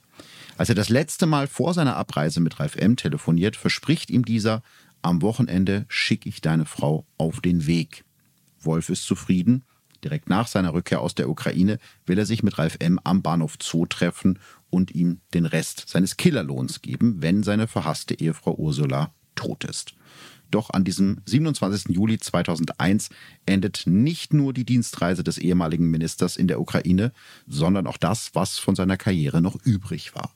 Als er das letzte Mal vor seiner Abreise mit Ralf M. telefoniert, verspricht ihm dieser, am Wochenende schicke ich deine Frau auf den Weg. Wolf ist zufrieden. Direkt nach seiner Rückkehr aus der Ukraine will er sich mit Ralf M. am Bahnhof Zoo treffen und ihm den Rest seines Killerlohns geben, wenn seine verhasste Ehefrau Ursula tot ist. Doch an diesem 27. Juli 2001 endet nicht nur die Dienstreise des ehemaligen Ministers in der Ukraine, sondern auch das, was von seiner Karriere noch übrig war.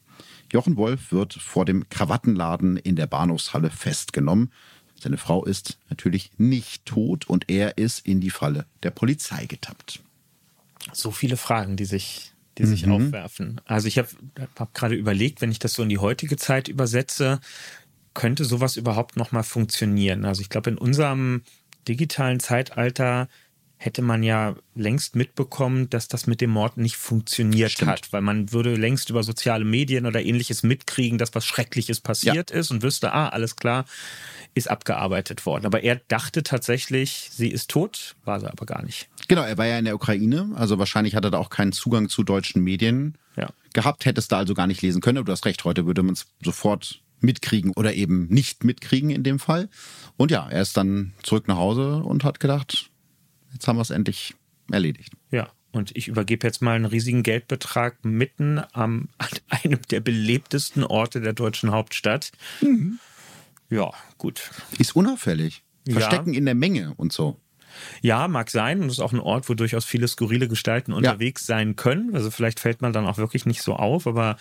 Jochen Wolf wird vor dem Krawattenladen in der Bahnhofshalle festgenommen. Seine Frau ist natürlich nicht tot und er ist in die Falle der Polizei getappt. So viele Fragen, die sich, die sich aufwerfen. Also ich habe hab gerade überlegt, wenn ich das so in die heutige Zeit übersetze, könnte sowas überhaupt noch mal funktionieren? Also ich glaube, in unserem digitalen Zeitalter hätte man ja längst mitbekommen, dass das mit dem Mord nicht funktioniert Stimmt. hat, weil man würde längst über soziale Medien oder ähnliches mitkriegen, dass was Schreckliches passiert ist und wüsste, ah, alles klar, ist abgearbeitet worden. Aber er dachte tatsächlich, sie ist tot, war sie aber gar nicht. Genau, er war ja in der Ukraine, also wahrscheinlich hat er da auch keinen Zugang zu deutschen Medien Ja. gehabt, hätte es da also gar nicht lesen können. Aber du hast recht, heute würde man es sofort mitkriegen oder eben nicht mitkriegen in dem Fall. Und ja, er ist dann zurück nach Hause und hat gedacht, jetzt haben wir es endlich erledigt. Ja, und ich übergebe jetzt mal einen riesigen Geldbetrag mitten am, an einem der belebtesten Orte der deutschen Hauptstadt. Ja, gut. Ist unauffällig. Ja. Verstecken in der Menge und so. Ja, mag sein. Und es ist auch ein Ort, wo durchaus viele skurrile Gestalten unterwegs sein können. Also vielleicht fällt man dann auch wirklich nicht so auf, aber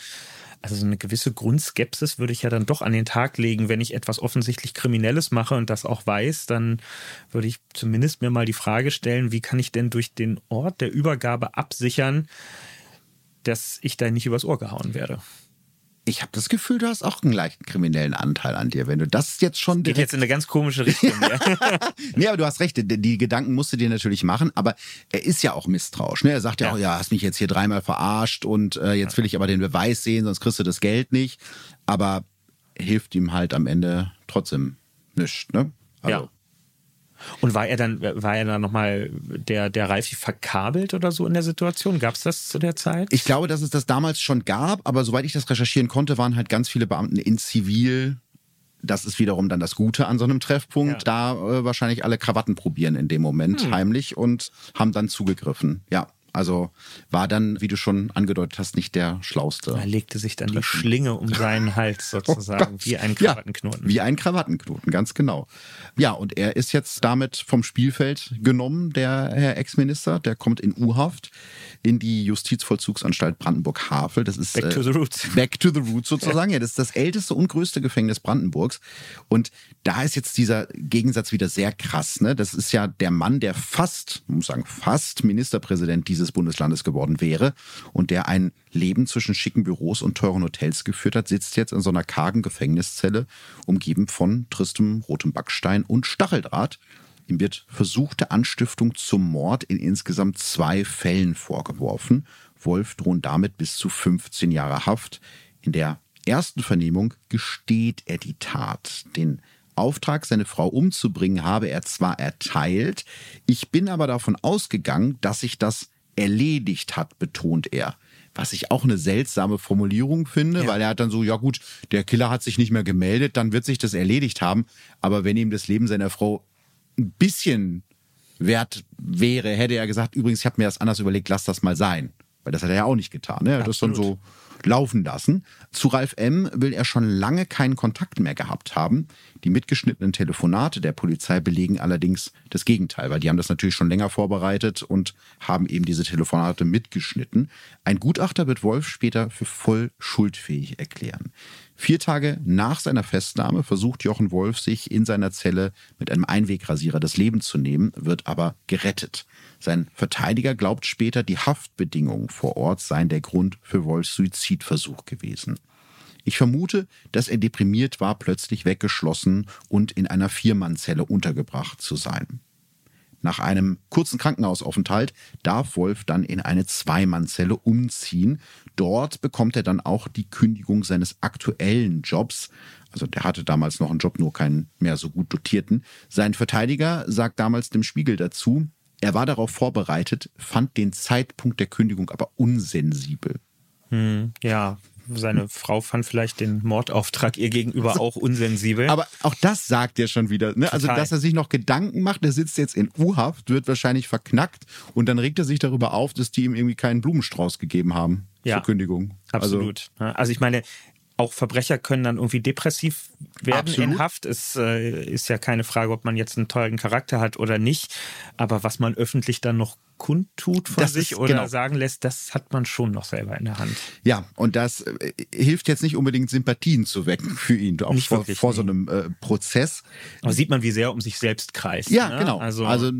also so eine gewisse Grundskepsis würde ich ja dann doch an den Tag legen, wenn ich etwas offensichtlich Kriminelles mache und das auch weiß, dann würde ich zumindest mir mal die Frage stellen, wie kann ich denn durch den Ort der Übergabe absichern, dass ich da nicht übers Ohr gehauen werde. Ich habe das Gefühl, du hast auch einen leichten kriminellen Anteil an dir, wenn du das jetzt schon Geht direkt jetzt in eine ganz komische Richtung. ja. [laughs] Nee, aber du hast recht, die, Gedanken musst du dir natürlich machen, aber er ist ja auch misstrauisch. Ne? Er sagt ja, Ja. auch, ja, hast mich jetzt hier dreimal verarscht und äh, jetzt will ich aber den Beweis sehen, sonst kriegst du das Geld nicht. Aber hilft ihm halt am Ende trotzdem nichts. Ne? Ja. Und war er dann, war er dann nochmal der, der Ralfi verkabelt oder so in der Situation? Gab es das zu der Zeit? Ich glaube, dass es das damals schon gab, aber soweit ich das recherchieren konnte, waren halt ganz viele Beamten in Zivil. Das ist wiederum dann das Gute an so einem Treffpunkt. Da äh, wahrscheinlich alle Krawatten probieren in dem Moment heimlich und haben dann zugegriffen. Ja. Also war dann, wie du schon angedeutet hast, nicht der schlauste. Er legte sich dann die Schlinge um seinen Hals [laughs] sozusagen, oh wie ein Krawattenknoten. Ja, wie ein Krawattenknoten, ganz genau. Ja, und er ist jetzt damit vom Spielfeld genommen, der Herr Ex-Minister. Der kommt in U-Haft in die Justizvollzugsanstalt Brandenburg-Havel. Das ist Back to the Roots. Äh, [laughs] back to the Roots sozusagen. Ja. ja, das ist das älteste und größte Gefängnis Brandenburgs. Und da ist jetzt dieser Gegensatz wieder sehr krass. Ne? Das ist ja der Mann, der fast, muss sagen, fast Ministerpräsident dieses Bundeslandes geworden wäre und der ein Leben zwischen schicken Büros und teuren Hotels geführt hat, sitzt jetzt in so einer kargen Gefängniszelle, umgeben von tristem rotem Backstein und Stacheldraht. Ihm wird versuchte Anstiftung zum Mord in insgesamt zwei Fällen vorgeworfen. Wolf drohen damit bis zu 15 Jahre Haft. In der ersten Vernehmung gesteht er die Tat. Den Auftrag, seine Frau umzubringen, habe er zwar erteilt, ich bin aber davon ausgegangen, dass sich das erledigt hat, betont er. Was ich auch eine seltsame Formulierung finde, ja. weil er hat dann so, ja gut, der Killer hat sich nicht mehr gemeldet, dann wird sich das erledigt haben. Aber wenn ihm das Leben seiner Frau ein bisschen wert wäre, hätte er gesagt, übrigens, ich habe mir das anders überlegt, lass das mal sein. Weil das hat er ja auch nicht getan. Ne? Er hat das dann so laufen lassen. Zu Ralf M. will er schon lange keinen Kontakt mehr gehabt haben. Die mitgeschnittenen Telefonate der Polizei belegen allerdings das Gegenteil, weil die haben das natürlich schon länger vorbereitet und haben eben diese Telefonate mitgeschnitten. Ein Gutachter wird Wolf später für voll schuldfähig erklären. Vier Tage nach seiner Festnahme versucht Jochen Wolf, sich in seiner Zelle mit einem Einwegrasierer das Leben zu nehmen, wird aber gerettet. Sein Verteidiger glaubt später, die Haftbedingungen vor Ort seien der Grund für Wolfs Suizidversuch gewesen. Ich vermute, dass er deprimiert war, plötzlich weggeschlossen und in einer Viermannzelle untergebracht zu sein. Nach einem kurzen Krankenhausaufenthalt darf Wolf dann in eine Zweimannzelle umziehen. Dort bekommt er dann auch die Kündigung seines aktuellen Jobs. Also der hatte damals noch einen Job, nur keinen mehr so gut dotierten. Sein Verteidiger sagt damals dem Spiegel dazu, er war darauf vorbereitet, fand den Zeitpunkt der Kündigung aber unsensibel. Hm, ja, seine Frau fand vielleicht den Mordauftrag ihr gegenüber auch unsensibel. Aber auch das sagt er schon wieder. Ne? Also, dass er sich noch Gedanken macht, der sitzt jetzt in U-Haft, wird wahrscheinlich verknackt und dann regt er sich darüber auf, dass die ihm irgendwie keinen Blumenstrauß gegeben haben ja, zur Kündigung. Also absolut. Also, also ich meine, auch Verbrecher können dann irgendwie depressiv werden Absolut. in Haft. Es äh, ist ja keine Frage, ob man jetzt einen tollen Charakter hat oder nicht. Aber was man öffentlich dann noch kundtut von das sich ist, oder genau. sagen lässt, das hat man schon noch selber in der Hand. Ja, und das äh, hilft jetzt nicht unbedingt Sympathien zu wecken [laughs] für ihn, auch nicht vor, wirklich, vor so einem äh, Prozess. Aber sieht man, wie sehr um sich selbst kreist. Ja, ne? genau. Also, also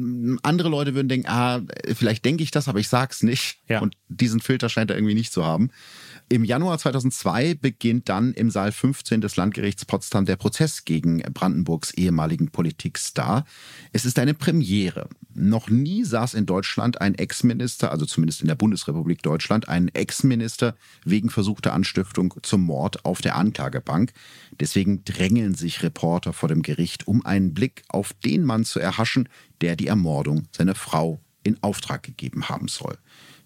andere Leute würden denken, ah, vielleicht denke ich das, aber ich sag's nicht. Ja. Und diesen Filter scheint er irgendwie nicht zu haben. Im Januar 2002 beginnt dann im Saal 15 des Landgerichts Potsdam der Prozess gegen Brandenburgs ehemaligen Politikstar. Es ist eine Premiere. Noch nie saß in Deutschland ein Ex-Minister, also zumindest in der Bundesrepublik Deutschland, ein Ex-Minister wegen versuchter Anstiftung zum Mord auf der Anklagebank. Deswegen drängeln sich Reporter vor dem Gericht, um einen Blick auf den Mann zu erhaschen, der die Ermordung seiner Frau in Auftrag gegeben haben soll.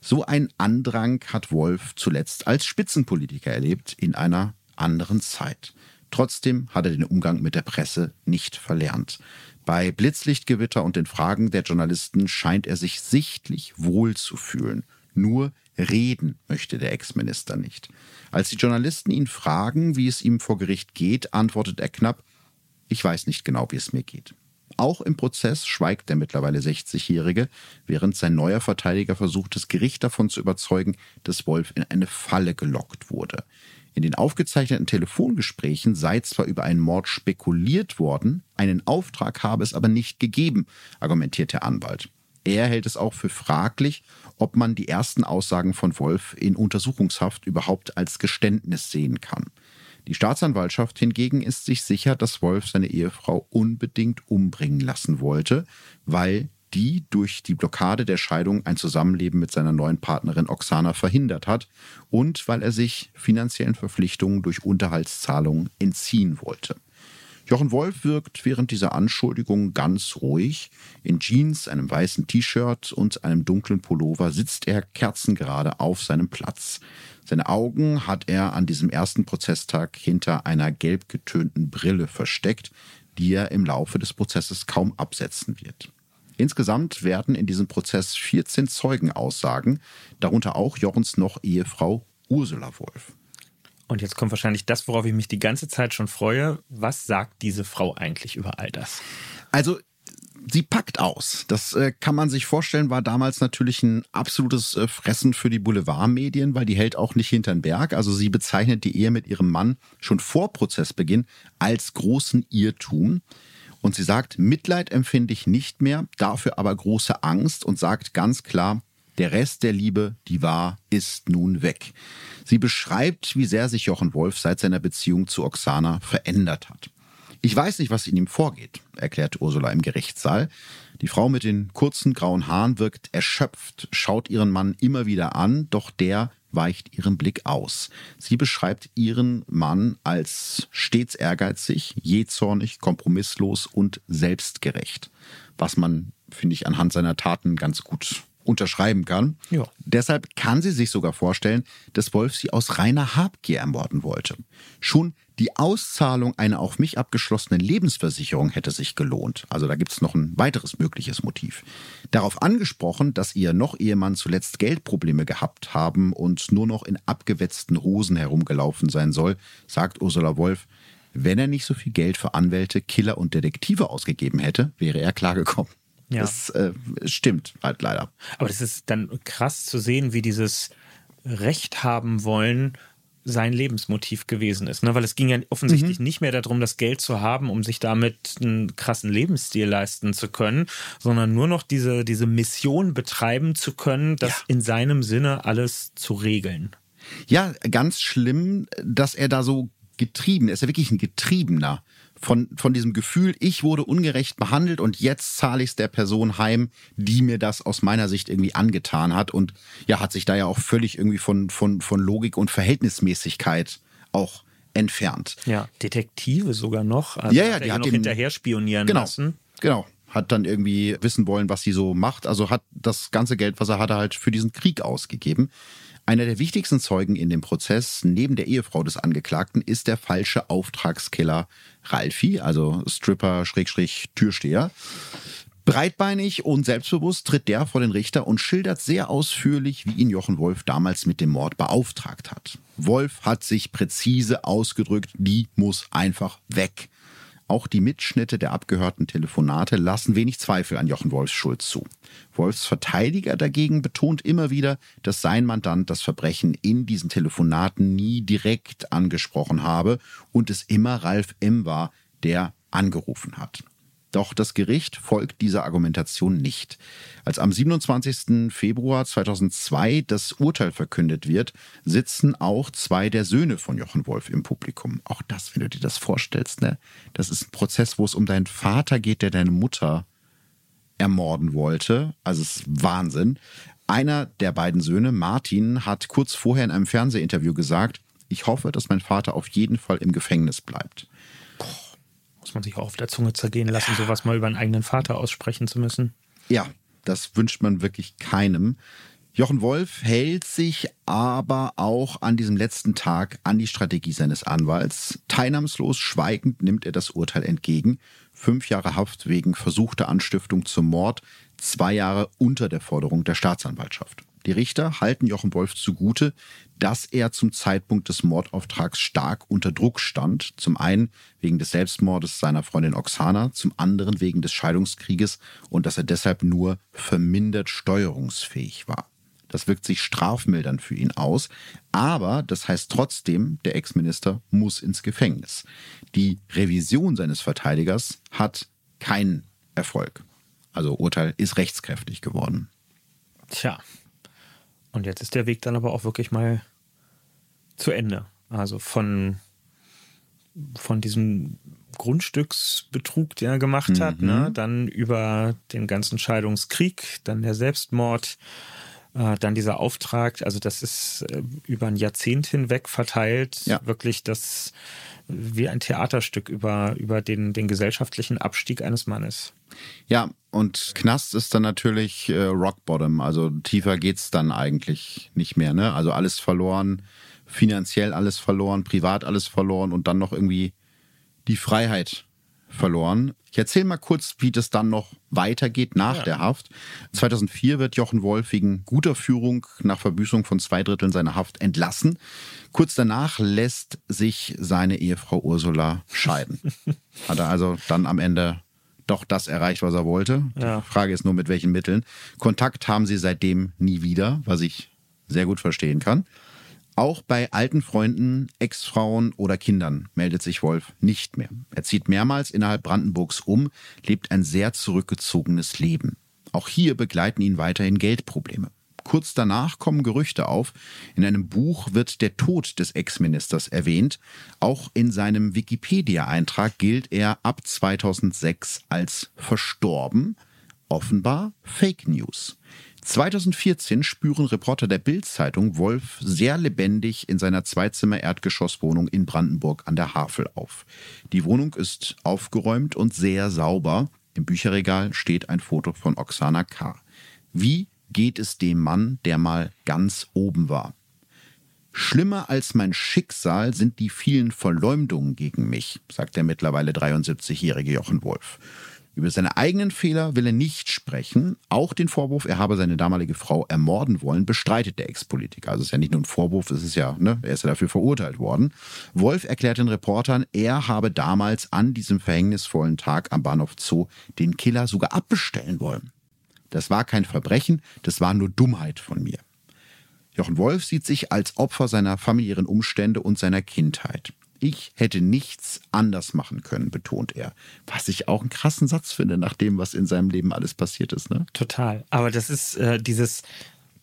So ein Andrang hat Wolf zuletzt als Spitzenpolitiker erlebt in einer anderen Zeit. Trotzdem hat er den Umgang mit der Presse nicht verlernt. Bei Blitzlichtgewitter und den Fragen der Journalisten scheint er sich sichtlich wohl zu fühlen. Nur reden möchte der Ex-Minister nicht. Als die Journalisten ihn fragen, wie es ihm vor Gericht geht, antwortet er knapp, ich weiß nicht genau, wie es mir geht. Auch im Prozess schweigt der mittlerweile 60-Jährige, während sein neuer Verteidiger versucht, das Gericht davon zu überzeugen, dass Wolf in eine Falle gelockt wurde. In den aufgezeichneten Telefongesprächen sei zwar über einen Mord spekuliert worden, einen Auftrag habe es aber nicht gegeben, argumentiert der Anwalt. Er hält es auch für fraglich, ob man die ersten Aussagen von Wolf in Untersuchungshaft überhaupt als Geständnis sehen kann. Die Staatsanwaltschaft hingegen ist sich sicher, dass Wolf seine Ehefrau unbedingt umbringen lassen wollte, weil die durch die Blockade der Scheidung ein Zusammenleben mit seiner neuen Partnerin Oksana verhindert hat und weil er sich finanziellen Verpflichtungen durch Unterhaltszahlungen entziehen wollte. Jochen Wolf wirkt während dieser Anschuldigungen ganz ruhig. In Jeans, einem weißen T-Shirt und einem dunklen Pullover sitzt er kerzengerade auf seinem Platz. Seine Augen hat er an diesem ersten Prozesstag hinter einer gelb getönten Brille versteckt, die er im Laufe des Prozesses kaum absetzen wird. Insgesamt werden in diesem Prozess 14 Zeugen aussagen, darunter auch Jochens noch Ehefrau Ursula Wolf. Und jetzt kommt wahrscheinlich das, worauf ich mich die ganze Zeit schon freue. Was sagt diese Frau eigentlich über all das? Also sie packt aus. Das äh, kann man sich vorstellen, war damals natürlich ein absolutes äh, Fressen für die Boulevardmedien, weil die hält auch nicht hinterm Berg. Also sie bezeichnet die Ehe mit ihrem Mann schon vor Prozessbeginn als großen Irrtum. Und sie sagt, Mitleid empfinde ich nicht mehr, dafür aber große Angst und sagt ganz klar, der Rest der Liebe, die war, ist nun weg. Sie beschreibt, wie sehr sich Jochen Wolf seit seiner Beziehung zu Oksana verändert hat. Ich weiß nicht, was in ihm vorgeht, erklärt Ursula im Gerichtssaal. Die Frau mit den kurzen grauen Haaren wirkt erschöpft, schaut ihren Mann immer wieder an, doch der weicht ihren Blick aus. Sie beschreibt ihren Mann als stets ehrgeizig, jähzornig, kompromisslos und selbstgerecht, was man, finde ich, anhand seiner Taten ganz gut unterschreiben kann. Ja. Deshalb kann sie sich sogar vorstellen, dass Wolf sie aus reiner Habgier ermorden wollte. Schon die Auszahlung einer auf mich abgeschlossenen Lebensversicherung hätte sich gelohnt. Also da gibt es noch ein weiteres mögliches Motiv. Darauf angesprochen, dass ihr noch Ehemann zuletzt Geldprobleme gehabt haben und nur noch in abgewetzten Hosen herumgelaufen sein soll, sagt Ursula Wolf, wenn er nicht so viel Geld für Anwälte, Killer und Detektive ausgegeben hätte, wäre er klargekommen. Ja. Das äh, stimmt halt leider. Aber das ist dann krass zu sehen, wie dieses Recht haben wollen sein Lebensmotiv gewesen ist. Ne? Weil es ging ja offensichtlich mhm. nicht mehr darum, das Geld zu haben, um sich damit einen krassen Lebensstil leisten zu können, sondern nur noch diese, diese Mission betreiben zu können, das ja. in seinem Sinne alles zu regeln. Ja, ganz schlimm, dass er da so getrieben, er ist ja wirklich ein Getriebener von, von diesem Gefühl, ich wurde ungerecht behandelt und jetzt zahle ich es der Person heim, die mir das aus meiner Sicht irgendwie angetan hat und ja, hat sich da ja auch völlig irgendwie von, von, von Logik und Verhältnismäßigkeit auch entfernt. Ja, Detektive sogar noch. Also ja, ja, die hat noch hinterher spionieren genau, lassen. Genau. Hat dann irgendwie wissen wollen, was sie so macht. Also hat das ganze Geld, was er hatte, halt für diesen Krieg ausgegeben. Einer der wichtigsten Zeugen in dem Prozess, neben der Ehefrau des Angeklagten, ist der falsche Auftragskiller Ralfi, also Stripper-Türsteher. Breitbeinig und selbstbewusst tritt der vor den Richter und schildert sehr ausführlich, wie ihn Jochen Wolf damals mit dem Mord beauftragt hat. Wolf hat sich präzise ausgedrückt, die muss einfach weg. Auch die Mitschnitte der abgehörten Telefonate lassen wenig Zweifel an Jochen Wolfs Schuld zu. Wolfs Verteidiger dagegen betont immer wieder, dass sein Mandant das Verbrechen in diesen Telefonaten nie direkt angesprochen habe und es immer Ralf M. war, der angerufen hat. Doch das Gericht folgt dieser Argumentation nicht. Als am 27. Februar 2002 das Urteil verkündet wird, sitzen auch zwei der Söhne von Jochen Wolf im Publikum. Auch das, wenn du dir das vorstellst, ne? Das ist ein Prozess, wo es um deinen Vater geht, der deine Mutter ermorden wollte. Also es ist Wahnsinn. Einer der beiden Söhne, Martin, hat kurz vorher in einem Fernsehinterview gesagt, ich hoffe, dass mein Vater auf jeden Fall im Gefängnis bleibt muss man sich auch auf der Zunge zergehen lassen, sowas mal über einen eigenen Vater aussprechen zu müssen. Ja, das wünscht man wirklich keinem. Jochen Wolf hält sich aber auch an diesem letzten Tag an die Strategie seines Anwalts. Teilnahmslos, schweigend nimmt er das Urteil entgegen. Fünf Jahre Haft wegen versuchter Anstiftung zum Mord, zwei Jahre unter der Forderung der Staatsanwaltschaft. Die Richter halten Jochen Wolf zugute, dass er zum Zeitpunkt des Mordauftrags stark unter Druck stand. Zum einen wegen des Selbstmordes seiner Freundin Oksana, zum anderen wegen des Scheidungskrieges und dass er deshalb nur vermindert steuerungsfähig war. Das wirkt sich strafmildernd für ihn aus, aber das heißt trotzdem, der Ex-Minister muss ins Gefängnis. Die Revision seines Verteidigers hat keinen Erfolg. Also Urteil ist rechtskräftig geworden. Tja, und jetzt ist der Weg dann aber auch wirklich mal zu Ende. Also von, von diesem Grundstücksbetrug, den er gemacht mhm. hat, ne? dann über den ganzen Scheidungskrieg, dann der Selbstmord, dann dieser Auftrag. Also das ist äh, über ein Jahrzehnt hinweg verteilt, ja. wirklich das wie ein Theaterstück über, über den, den gesellschaftlichen Abstieg eines Mannes. Ja, und Knast ist dann natürlich äh, Rock Bottom. Also tiefer geht's dann eigentlich nicht mehr. Ne? Also alles verloren, finanziell alles verloren, privat alles verloren und dann noch irgendwie die Freiheit verloren. Ich erzähle mal kurz, wie das dann noch weitergeht nach ja. der Haft. 2004 wird Jochen Wolf wegen guter Führung nach Verbüßung von zwei Dritteln seiner Haft entlassen. Kurz danach lässt sich seine Ehefrau Ursula scheiden. [laughs] Hat er also dann am Ende doch das erreicht, was er wollte. Ja. Die Frage ist nur, mit welchen Mitteln. Kontakt haben sie seitdem nie wieder, was ich sehr gut verstehen kann. Auch bei alten Freunden, Ex-Frauen oder Kindern meldet sich Wolf nicht mehr. Er zieht mehrmals innerhalb Brandenburgs um, lebt ein sehr zurückgezogenes Leben. Auch hier begleiten ihn weiterhin Geldprobleme. Kurz danach kommen Gerüchte auf. In einem Buch wird der Tod des Ex-Ministers erwähnt. Auch in seinem Wikipedia-Eintrag gilt er ab 2006 als verstorben. Offenbar Fake News. 2014 spüren Reporter der Bild-Zeitung Wolf sehr lebendig in seiner Zweizimmer-Erdgeschosswohnung in Brandenburg an der Havel auf. Die Wohnung ist aufgeräumt und sehr sauber. Im Bücherregal steht ein Foto von Oksana K. Wie geht es dem Mann, der mal ganz oben war? Schlimmer als mein Schicksal sind die vielen Verleumdungen gegen mich, sagt der mittlerweile 73-jährige Jochen Wolf. Über seine eigenen Fehler will er nicht sprechen. Auch den Vorwurf, er habe seine damalige Frau ermorden wollen, bestreitet der Ex-Politiker. Also es ist ja nicht nur ein Vorwurf, es ist ja, ne, er ist ja dafür verurteilt worden. Wolf erklärt den Reportern, er habe damals an diesem verhängnisvollen Tag am Bahnhof Zoo den Killer sogar abbestellen wollen. Das war kein Verbrechen, das war nur Dummheit von mir. Jochen Wolf sieht sich als Opfer seiner familiären Umstände und seiner Kindheit. Ich hätte nichts anders machen können, betont er. Was ich auch einen krassen Satz finde, nach dem, was in seinem Leben alles passiert ist. Ne? Total. Aber das ist äh, dieses,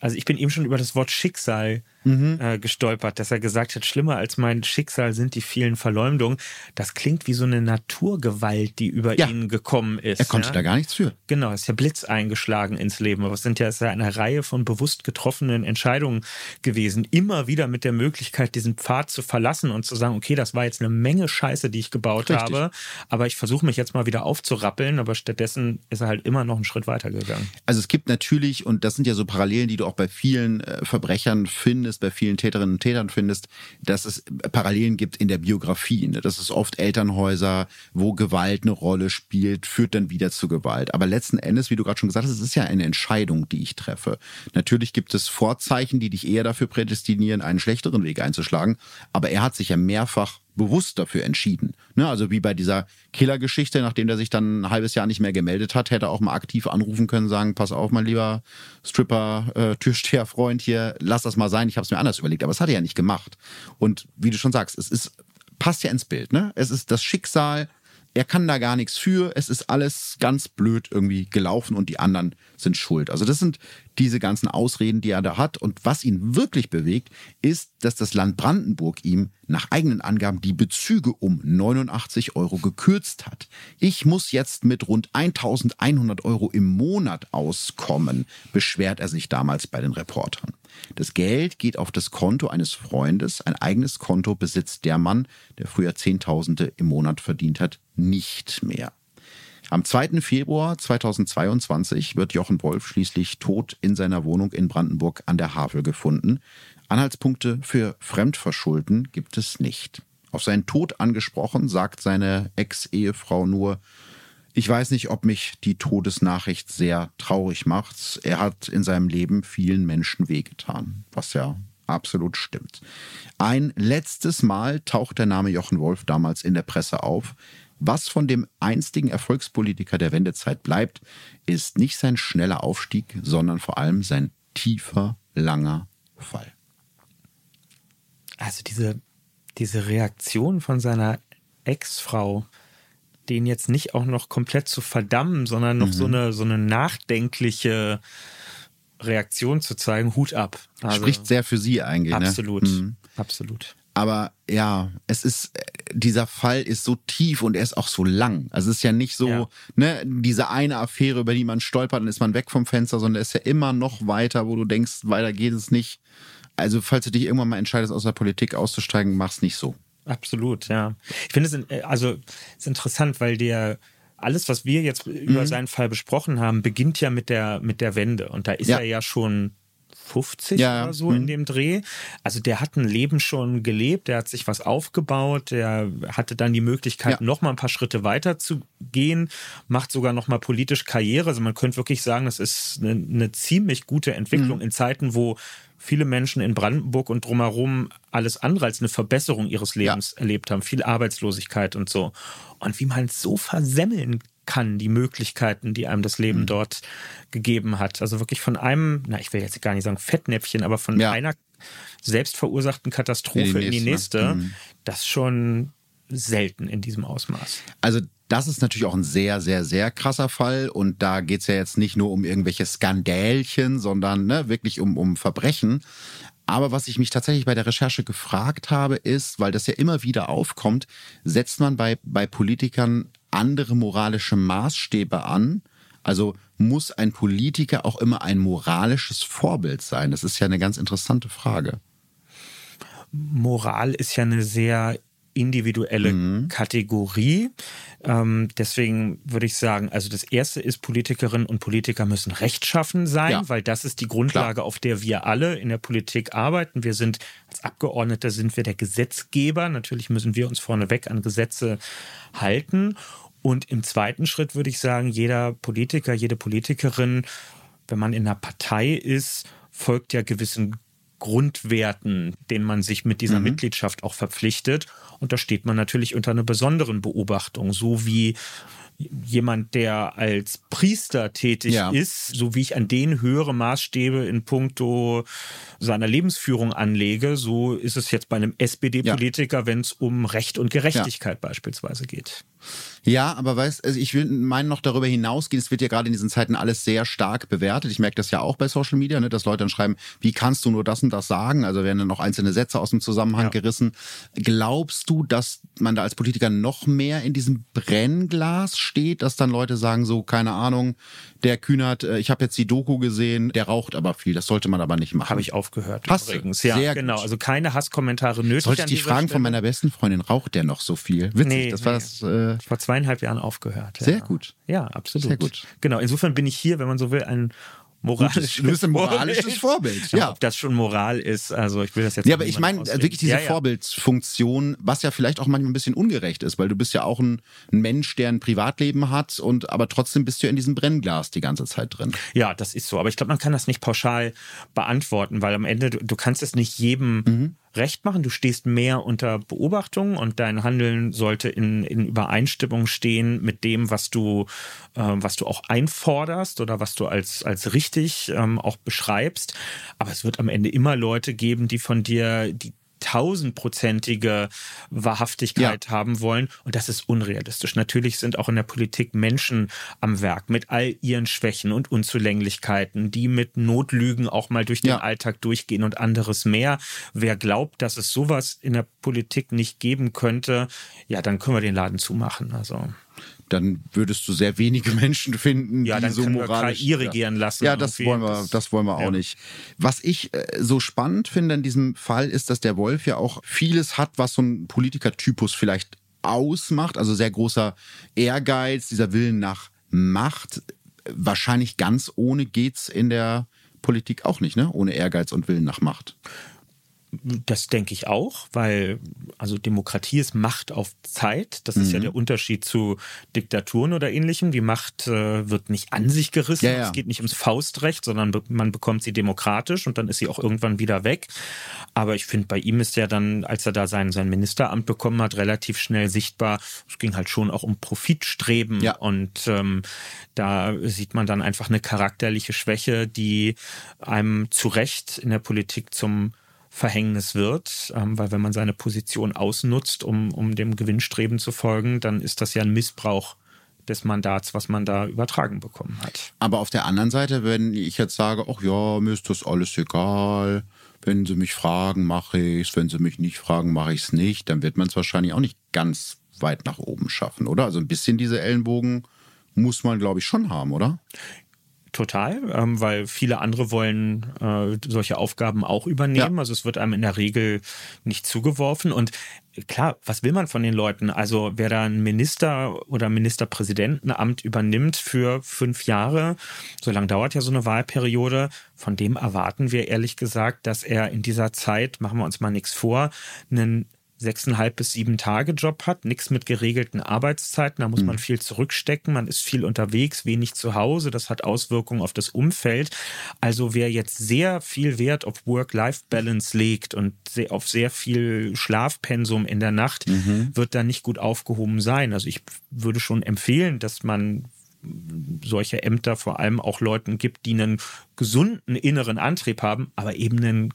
also ich bin eben schon über das Wort Schicksal mhm. äh, gestolpert, dass er gesagt hat, schlimmer als mein Schicksal sind die vielen Verleumdungen. Das klingt wie so eine Naturgewalt, die über ja. ihn gekommen ist. Er konnte ja? da gar nichts für. Genau, es ist ja Blitz eingeschlagen ins Leben. Aber es sind ja, es ist ja eine Reihe von bewusst getroffenen Entscheidungen gewesen. Immer wieder mit der Möglichkeit, diesen Pfad zu verlassen und zu sagen, okay, das war jetzt eine Menge Scheiße, die ich gebaut Richtig. habe, aber ich versuche mich jetzt mal wieder aufzurappeln, aber stattdessen ist er halt immer noch einen Schritt weiter gegangen. Also es gibt natürlich, und das sind ja so Parallelen, die du auch bei vielen äh, Verbrechern findest, findest, bei vielen Täterinnen und Tätern findest, dass es Parallelen gibt in der Biografie. Ne? Das ist oft Elternhäuser, wo Gewalt eine Rolle spielt, führt dann wieder zu Gewalt. Aber letzten Endes, wie du gerade schon gesagt hast, es ist ja eine Entscheidung, die ich treffe. Natürlich gibt es Vorzeichen, die dich eher dafür prädestinieren, einen schlechteren Weg einzuschlagen. Aber er hat sich ja mehrfach bewusst dafür entschieden. Ne, also wie bei dieser Killergeschichte, nachdem der sich dann ein halbes Jahr nicht mehr gemeldet hat, hätte er auch mal aktiv anrufen können, sagen, pass auf, mein lieber Stripper, äh, Türsteherfreund hier, lass das mal sein, ich habe es mir anders überlegt. Aber es hat er ja nicht gemacht. Und wie du schon sagst, es ist passt ja ins Bild. Ne? Es ist das Schicksal er kann da gar nichts für, es ist alles ganz blöd irgendwie gelaufen und die anderen sind schuld. Also das sind diese ganzen Ausreden, die er da hat. Und was ihn wirklich bewegt, ist, dass das Land Brandenburg ihm nach eigenen Angaben die Bezüge um 89 Euro gekürzt hat. Ich muss jetzt mit rund 1100 Euro im Monat auskommen, beschwert er sich damals bei den Reportern. Das Geld geht auf das Konto eines Freundes. Ein eigenes Konto besitzt der Mann, der früher Zehntausende im Monat verdient hat, nicht mehr. Am 2. Februar 2022 wird Jochen Wolf schließlich tot in seiner Wohnung in Brandenburg an der Havel gefunden. Anhaltspunkte für Fremdverschulden gibt es nicht. Auf seinen Tod angesprochen sagt seine Ex-Ehefrau nur, ich weiß nicht, ob mich die Todesnachricht sehr traurig macht. Er hat in seinem Leben vielen Menschen wehgetan, was ja absolut stimmt. Ein letztes Mal taucht der Name Jochen Wolf damals in der Presse auf. Was von dem einstigen Erfolgspolitiker der Wendezeit bleibt, ist nicht sein schneller Aufstieg, sondern vor allem sein tiefer, langer Fall. Also diese, diese Reaktion von seiner Ex-Frau, den jetzt nicht auch noch komplett zu verdammen, sondern noch mhm. so, eine, so eine nachdenkliche Reaktion zu zeigen, Hut ab. Also, Spricht sehr für sie eigentlich. Absolut, ne? mhm. absolut. Aber ja, es ist, dieser Fall ist so tief und er ist auch so lang. Also es ist ja nicht so, ja. ne, diese eine Affäre, über die man stolpert, dann ist man weg vom Fenster, sondern es ist ja immer noch weiter, wo du denkst, weiter geht es nicht. Also, falls du dich irgendwann mal entscheidest, aus der Politik auszusteigen, mach's nicht so. Absolut, ja. Ich finde es, äh, also, es ist interessant, weil der, alles, was wir jetzt über mhm. seinen Fall besprochen haben, beginnt ja mit der, mit der Wende. Und da ist ja. er ja schon 50 ja, oder so mhm. in dem Dreh. Also der hat ein Leben schon gelebt, der hat sich was aufgebaut, der hatte dann die Möglichkeit, ja. noch mal ein paar Schritte weiter zu gehen, macht sogar noch mal politisch Karriere. Also man könnte wirklich sagen, das ist eine, eine ziemlich gute Entwicklung mhm. in Zeiten, wo viele Menschen in Brandenburg und drumherum alles andere als eine Verbesserung ihres Lebens ja. erlebt haben, viel Arbeitslosigkeit und so. Und wie man so versemmeln kann, die Möglichkeiten, die einem das Leben mhm. dort gegeben hat. Also wirklich von einem, na, ich will jetzt gar nicht sagen Fettnäpfchen, aber von ja. einer selbstverursachten Katastrophe in die nächste, in die nächste mhm. das schon selten in diesem Ausmaß. Also das ist natürlich auch ein sehr, sehr, sehr krasser Fall. Und da geht es ja jetzt nicht nur um irgendwelche Skandälchen, sondern ne, wirklich um, um Verbrechen. Aber was ich mich tatsächlich bei der Recherche gefragt habe, ist, weil das ja immer wieder aufkommt, setzt man bei, bei Politikern andere moralische Maßstäbe an? Also muss ein Politiker auch immer ein moralisches Vorbild sein? Das ist ja eine ganz interessante Frage. Moral ist ja eine sehr individuelle mhm. Kategorie. Ähm, deswegen würde ich sagen, also das erste ist, Politikerinnen und Politiker müssen rechtschaffen sein, ja. weil das ist die Grundlage, Klar. auf der wir alle in der Politik arbeiten. Wir sind als Abgeordnete sind wir der Gesetzgeber. Natürlich müssen wir uns vorneweg an Gesetze halten. Und im zweiten Schritt würde ich sagen, jeder Politiker, jede Politikerin, wenn man in einer Partei ist, folgt ja gewissen Grundwerten, denen man sich mit dieser mhm. Mitgliedschaft auch verpflichtet. Und da steht man natürlich unter einer besonderen Beobachtung, so wie jemand, der als Priester tätig ja. ist, so wie ich an den höhere Maßstäbe in puncto seiner Lebensführung anlege, so ist es jetzt bei einem SPD-Politiker, ja. wenn es um Recht und Gerechtigkeit ja. beispielsweise geht. Ja, aber weißt, also ich will meinen noch darüber hinausgehen, es wird ja gerade in diesen Zeiten alles sehr stark bewertet. Ich merke das ja auch bei Social Media, ne, dass Leute dann schreiben, wie kannst du nur das und das sagen? Also werden dann noch einzelne Sätze aus dem Zusammenhang ja. gerissen. Glaubst du, dass man da als Politiker noch mehr in diesem Brennglas steht, dass dann Leute sagen, so, keine Ahnung, der Kühnert, äh, ich habe jetzt die Doku gesehen, der raucht aber viel, das sollte man aber nicht machen. Habe ich aufgehört Hast übrigens. Ja, Sehr genau. Gut. Also keine Hasskommentare nötig. Sollte ich dich fragen Stelle? von meiner besten Freundin, raucht der noch so viel? Witzig, nee, das war nee. das. Äh, Vor zweieinhalb Jahren aufgehört. Sehr gut. Ja, absolut. Sehr gut. Genau, insofern bin ich hier, wenn man so will, ein moralisches, du bist ein moralisches Vorbild. Ja. Ob das schon Moral ist, also ich will das jetzt Ja, aber ich meine äh, wirklich diese ja, ja. Vorbildsfunktion, was ja vielleicht auch manchmal ein bisschen ungerecht ist, weil du bist ja auch ein, ein, Mensch, der ein Privatleben hat und aber trotzdem bist du ja in diesem Brennglas die ganze Zeit drin. Ja, das ist so. Aber ich glaube, man kann das nicht pauschal beantworten, weil am Ende du, du kannst es nicht jedem mhm recht machen. Du stehst mehr unter Beobachtung und dein Handeln sollte in, in Übereinstimmung stehen mit dem, was du, äh, was du auch einforderst oder was du als, als richtig ähm, auch beschreibst. Aber es wird am Ende immer Leute geben, die von dir, die tausendprozentige Wahrhaftigkeit ja. haben wollen. Und das ist unrealistisch. Natürlich sind auch in der Politik Menschen am Werk mit all ihren Schwächen und Unzulänglichkeiten, die mit Notlügen auch mal durch den ja. Alltag durchgehen und anderes mehr. Wer glaubt, dass es sowas in der Politik nicht geben könnte, ja, dann können wir den Laden zumachen. Also dann würdest du sehr wenige [laughs] Menschen finden, ja, die so moralisch KI regieren lassen. Ja, das wollen wir, das wollen wir auch ja. nicht. Was ich äh, so spannend finde in diesem Fall ist, dass der Wolf ja auch vieles hat, was so ein Politikertypus vielleicht ausmacht. Also sehr großer Ehrgeiz, dieser Willen nach Macht. Wahrscheinlich ganz ohne geht's in der Politik auch nicht, ne? Ohne Ehrgeiz und Willen nach Macht. Das denke ich auch, weil also Demokratie ist Macht auf Zeit. Das ist ja mhm. der Unterschied zu Diktaturen oder ähnlichem. Die Macht äh, wird nicht an sich gerissen. Ja, ja. Es geht nicht ums Faustrecht, sondern be man bekommt sie demokratisch und dann ist sie auch irgendwann wieder weg. Aber ich finde, bei ihm ist ja dann, als er da sein, sein Ministeramt bekommen hat, relativ schnell sichtbar, es ging halt schon auch um Profitstreben. Ja. Und ähm, da sieht man dann einfach eine charakterliche Schwäche, die einem zu Recht in der Politik zum Verhängnis wird, ähm, weil wenn man seine Position ausnutzt, um, um dem Gewinnstreben zu folgen, dann ist das ja ein Missbrauch des Mandats, was man da übertragen bekommen hat. Aber auf der anderen Seite, wenn ich jetzt sage, ach ja, mir ist das alles egal, wenn Sie mich fragen, mache ich es, wenn Sie mich nicht fragen, mache ich es nicht, dann wird man es wahrscheinlich auch nicht ganz weit nach oben schaffen, oder? Also ein bisschen diese Ellenbogen muss man, glaube ich, schon haben, oder? Total, ähm, weil viele andere wollen äh, solche Aufgaben auch übernehmen. Ja. Also es wird einem in der Regel nicht zugeworfen. Und klar, was will man von den Leuten? Also wer da ein Minister oder Ministerpräsidentenamt übernimmt für fünf Jahre, so lange dauert ja so eine Wahlperiode, von dem erwarten wir ehrlich gesagt, dass er in dieser Zeit, machen wir uns mal nichts vor, einen sechseinhalb bis sieben Tage Job hat, nichts mit geregelten Arbeitszeiten, da muss man hm. viel zurückstecken, man ist viel unterwegs, wenig zu Hause, das hat Auswirkungen auf das Umfeld. Also wer jetzt sehr viel Wert auf Work-Life-Balance legt und auf sehr viel Schlafpensum in der Nacht, mhm. wird da nicht gut aufgehoben sein. Also ich würde schon empfehlen, dass man solche Ämter vor allem auch Leuten gibt, die einen gesunden inneren Antrieb haben, aber eben einen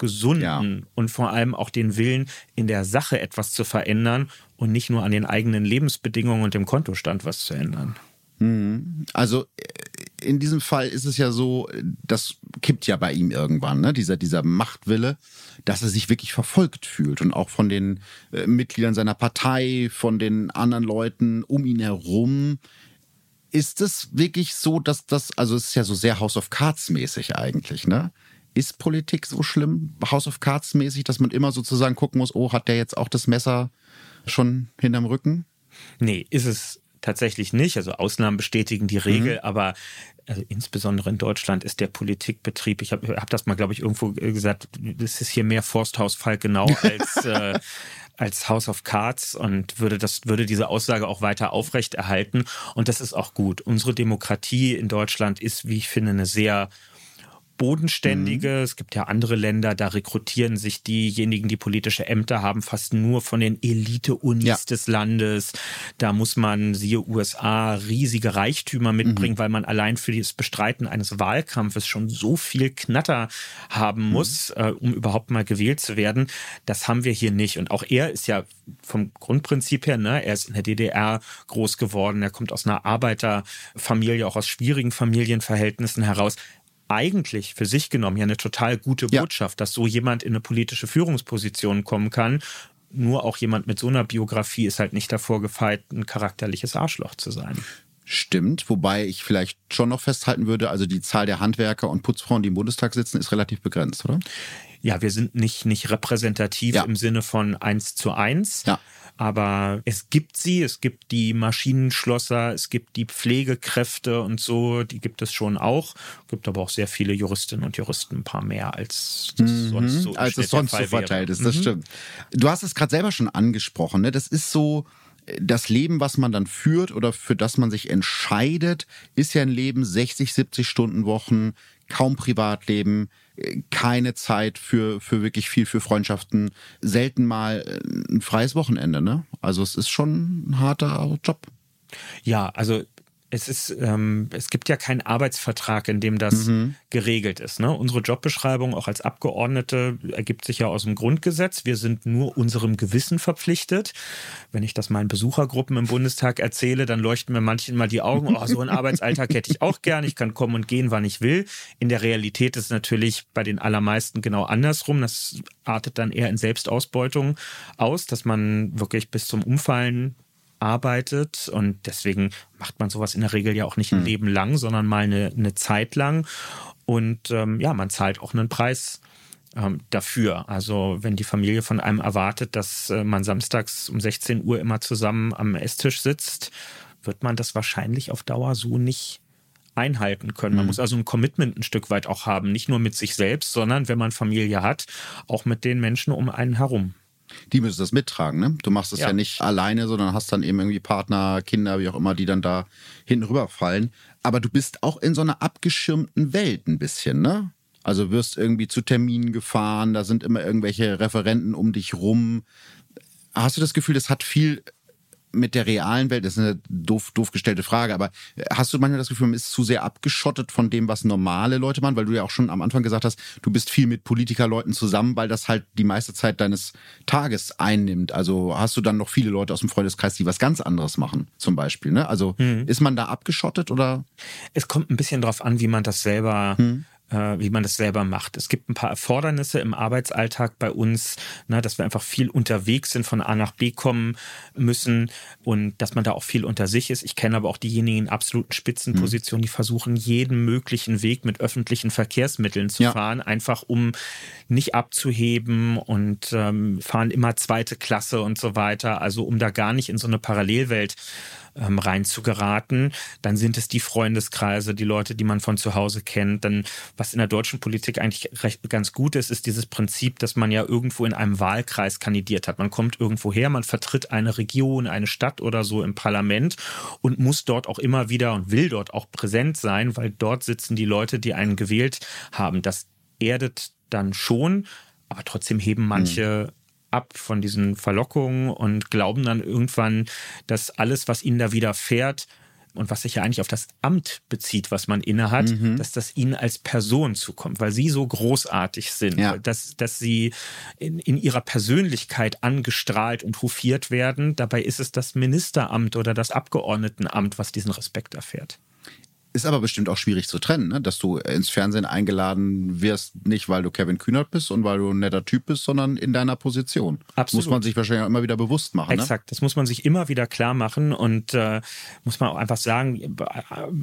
gesunden ja. und vor allem auch den Willen, in der Sache etwas zu verändern und nicht nur an den eigenen Lebensbedingungen und dem Kontostand was zu ändern. Mhm. Also äh, in diesem Fall ist es ja so, das kippt ja bei ihm irgendwann, ne? dieser, dieser Machtwille, dass er sich wirklich verfolgt fühlt und auch von den äh, Mitgliedern seiner Partei, von den anderen Leuten um ihn herum. Ist es wirklich so, dass das, also es ist ja so sehr House of Cards mäßig eigentlich, ne? Ist Politik so schlimm, House of Cards mäßig, dass man immer sozusagen gucken muss, oh, hat der jetzt auch das Messer schon hinterm Rücken? Nee, ist es tatsächlich nicht. Also Ausnahmen bestätigen die Regel, mhm. aber also insbesondere in Deutschland ist der Politikbetrieb, ich habe hab das mal, glaube ich, irgendwo gesagt, das ist hier mehr Forsthaus Falkenau [laughs] als, äh, als House of Cards und würde das, würde diese Aussage auch weiter aufrechterhalten. Und das ist auch gut. Unsere Demokratie in Deutschland ist, wie ich finde, eine sehr bodenständige. Mhm. Es gibt ja andere Länder, da rekrutieren sich diejenigen, die politische Ämter haben, fast nur von den Elite-Unis ja. des Landes. Da muss man, siehe USA, riesige Reichtümer mitbringen, mhm. weil man allein für das Bestreiten eines Wahlkampfes schon so viel Knatter haben mhm. muss, äh, um überhaupt mal gewählt zu werden. Das haben wir hier nicht. Und auch er ist ja vom Grundprinzip her, ne, er ist in der DDR groß geworden, er kommt aus einer Arbeiterfamilie, auch aus schwierigen Familienverhältnissen heraus eigentlich für sich genommen ja eine total gute Botschaft, ja. dass so jemand in eine politische Führungsposition kommen kann. Nur auch jemand mit so einer Biografie ist halt nicht davor gefeit, ein charakterliches Arschloch zu sein. Stimmt, wobei ich vielleicht schon noch festhalten würde, also die Zahl der Handwerker und Putzfrauen, die im Bundestag sitzen, ist relativ begrenzt, oder? Ja, wir sind nicht, nicht repräsentativ ja. im Sinne von eins zu eins. Ja. Aber es gibt sie, es gibt die Maschinenschlosser, es gibt die Pflegekräfte und so, die gibt es schon auch. Es gibt aber auch sehr viele Juristinnen und Juristen, ein paar mehr, als das mhm, sonst so, als es sonst so verteilt ist. Das mhm. stimmt. Du hast es gerade selber schon angesprochen. Ne? Das ist so, das Leben, was man dann führt oder für das man sich entscheidet, ist ja ein Leben 60, 70 Stunden Wochen, kaum Privatleben, keine Zeit für, für wirklich viel für Freundschaften, selten mal äh, ein freies Wochenende, ne? Also es ist schon ein harter Job. Ja, also es ist, ähm, es gibt ja keinen Arbeitsvertrag, in dem das mhm. geregelt ist. Ne? Unsere Jobbeschreibung auch als Abgeordnete ergibt sich ja aus dem Grundgesetz. Wir sind nur unserem Gewissen verpflichtet. Wenn ich das meinen Besuchergruppen im Bundestag erzähle, dann leuchten mir manchen mal die Augen. Oh, so einen Arbeitsalltag hätte ich auch gern. Ich kann kommen und gehen, wann ich will. In der Realität ist es natürlich bei den allermeisten genau andersrum. Das artet dann eher in Selbstausbeutung aus, dass man wirklich bis zum Umfallen arbeitet und deswegen macht man sowas in der Regel ja auch nicht ein mhm. Leben lang, sondern mal eine, eine Zeit lang und ähm, ja, man zahlt auch einen Preis ähm, dafür. Also wenn die Familie von einem erwartet, dass äh, man samstags um 16 Uhr immer zusammen am Esstisch sitzt, wird man das wahrscheinlich auf Dauer so nicht einhalten können. Man mhm. muss also ein Commitment ein Stück weit auch haben, nicht nur mit sich selbst, sondern wenn man Familie hat, auch mit den Menschen um einen herum die müssen das mittragen. Ne? Du machst es ja. ja. nicht alleine, sondern hast dann eben irgendwie Partner, Kinder, wie auch immer, die dann da hinten rüberfallen. Aber du bist auch in so einer abgeschirmten Welt ein bisschen, ne? Also wirst irgendwie zu Terminen gefahren, da sind immer irgendwelche Referenten um dich rum. Hast du das Gefühl, das hat viel mit der realen Welt, das ist eine doof, doof gestellte Frage, aber hast du manchmal das Gefühl, man ist zu sehr abgeschottet von dem, was normale Leute machen, weil du ja auch schon am Anfang gesagt hast, du bist viel mit Politikerleuten zusammen, weil das halt die meiste Zeit deines Tages einnimmt. Also hast du dann noch viele Leute aus dem Freundeskreis, die was ganz anderes machen, zum Beispiel. Ne? Also mhm. ist man da abgeschottet oder? Es kommt ein bisschen drauf an, wie man das selber hm äh, wie man das selber macht. Es gibt ein paar Erfordernisse im Arbeitsalltag bei uns, ne, dass wir einfach viel unterwegs sind, von A nach B kommen müssen und dass man da auch viel unter sich ist. Ich kenne aber auch diejenigen in absoluten Spitzenpositionen, die versuchen, jeden möglichen Weg mit öffentlichen Verkehrsmitteln zu Ja. fahren, einfach um nicht abzuheben und ähm, fahren immer zweite Klasse und so weiter. Also um da gar nicht in so eine Parallelwelt ähm, rein zu geraten. Dann sind es die Freundeskreise, die Leute, die man von zu Hause kennt. Dann, was in der deutschen Politik eigentlich recht ganz gut ist, ist dieses Prinzip, dass man ja irgendwo in einem Wahlkreis kandidiert hat. Man kommt irgendwo her, man vertritt eine Region, eine Stadt oder so im Parlament und muss dort auch immer wieder und will dort auch präsent sein, weil dort sitzen die Leute, die einen gewählt haben. Das erdet dann schon, aber trotzdem heben manche ab von diesen Verlockungen und glauben dann irgendwann, dass alles, was ihnen da widerfährt und was sich ja eigentlich auf das Amt bezieht, was man innehat, dass das ihnen als Person zukommt, weil sie so großartig sind, Ja. dass, dass sie in, in ihrer Persönlichkeit angestrahlt und hofiert werden. Dabei ist es das Ministeramt oder das Abgeordnetenamt, was diesen Respekt erfährt. Ist aber bestimmt auch schwierig zu trennen, ne? dass du ins Fernsehen eingeladen wirst, nicht weil du Kevin Kühnert bist und weil du ein netter Typ bist, sondern in deiner Position. Absolut. Muss man sich wahrscheinlich auch immer wieder bewusst machen. Ne? Exakt, das muss man sich immer wieder klar machen und äh, muss man auch einfach sagen,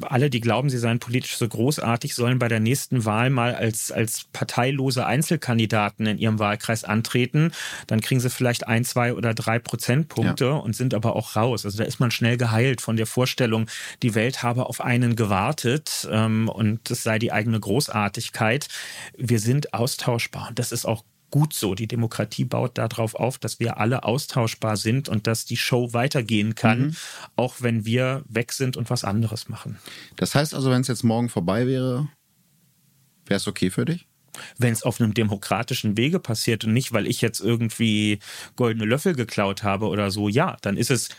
alle, die glauben, sie seien politisch so großartig, sollen bei der nächsten Wahl mal als, als parteilose Einzelkandidaten in ihrem Wahlkreis antreten. Dann kriegen sie vielleicht ein, zwei oder drei Prozentpunkte und sind aber auch raus. Also da ist man schnell geheilt von der Vorstellung, die Welt habe auf einen gewartet ähm, und es sei die eigene Großartigkeit. Wir sind austauschbar und das ist auch gut so. Die Demokratie baut darauf auf, dass wir alle austauschbar sind und dass die Show weitergehen kann, auch wenn wir weg sind und was anderes machen. Das heißt also, wenn es jetzt morgen vorbei wäre, wäre es okay für dich? Wenn es auf einem demokratischen Wege passiert und nicht, weil ich jetzt irgendwie goldene Löffel geklaut habe oder so, ja, dann ist es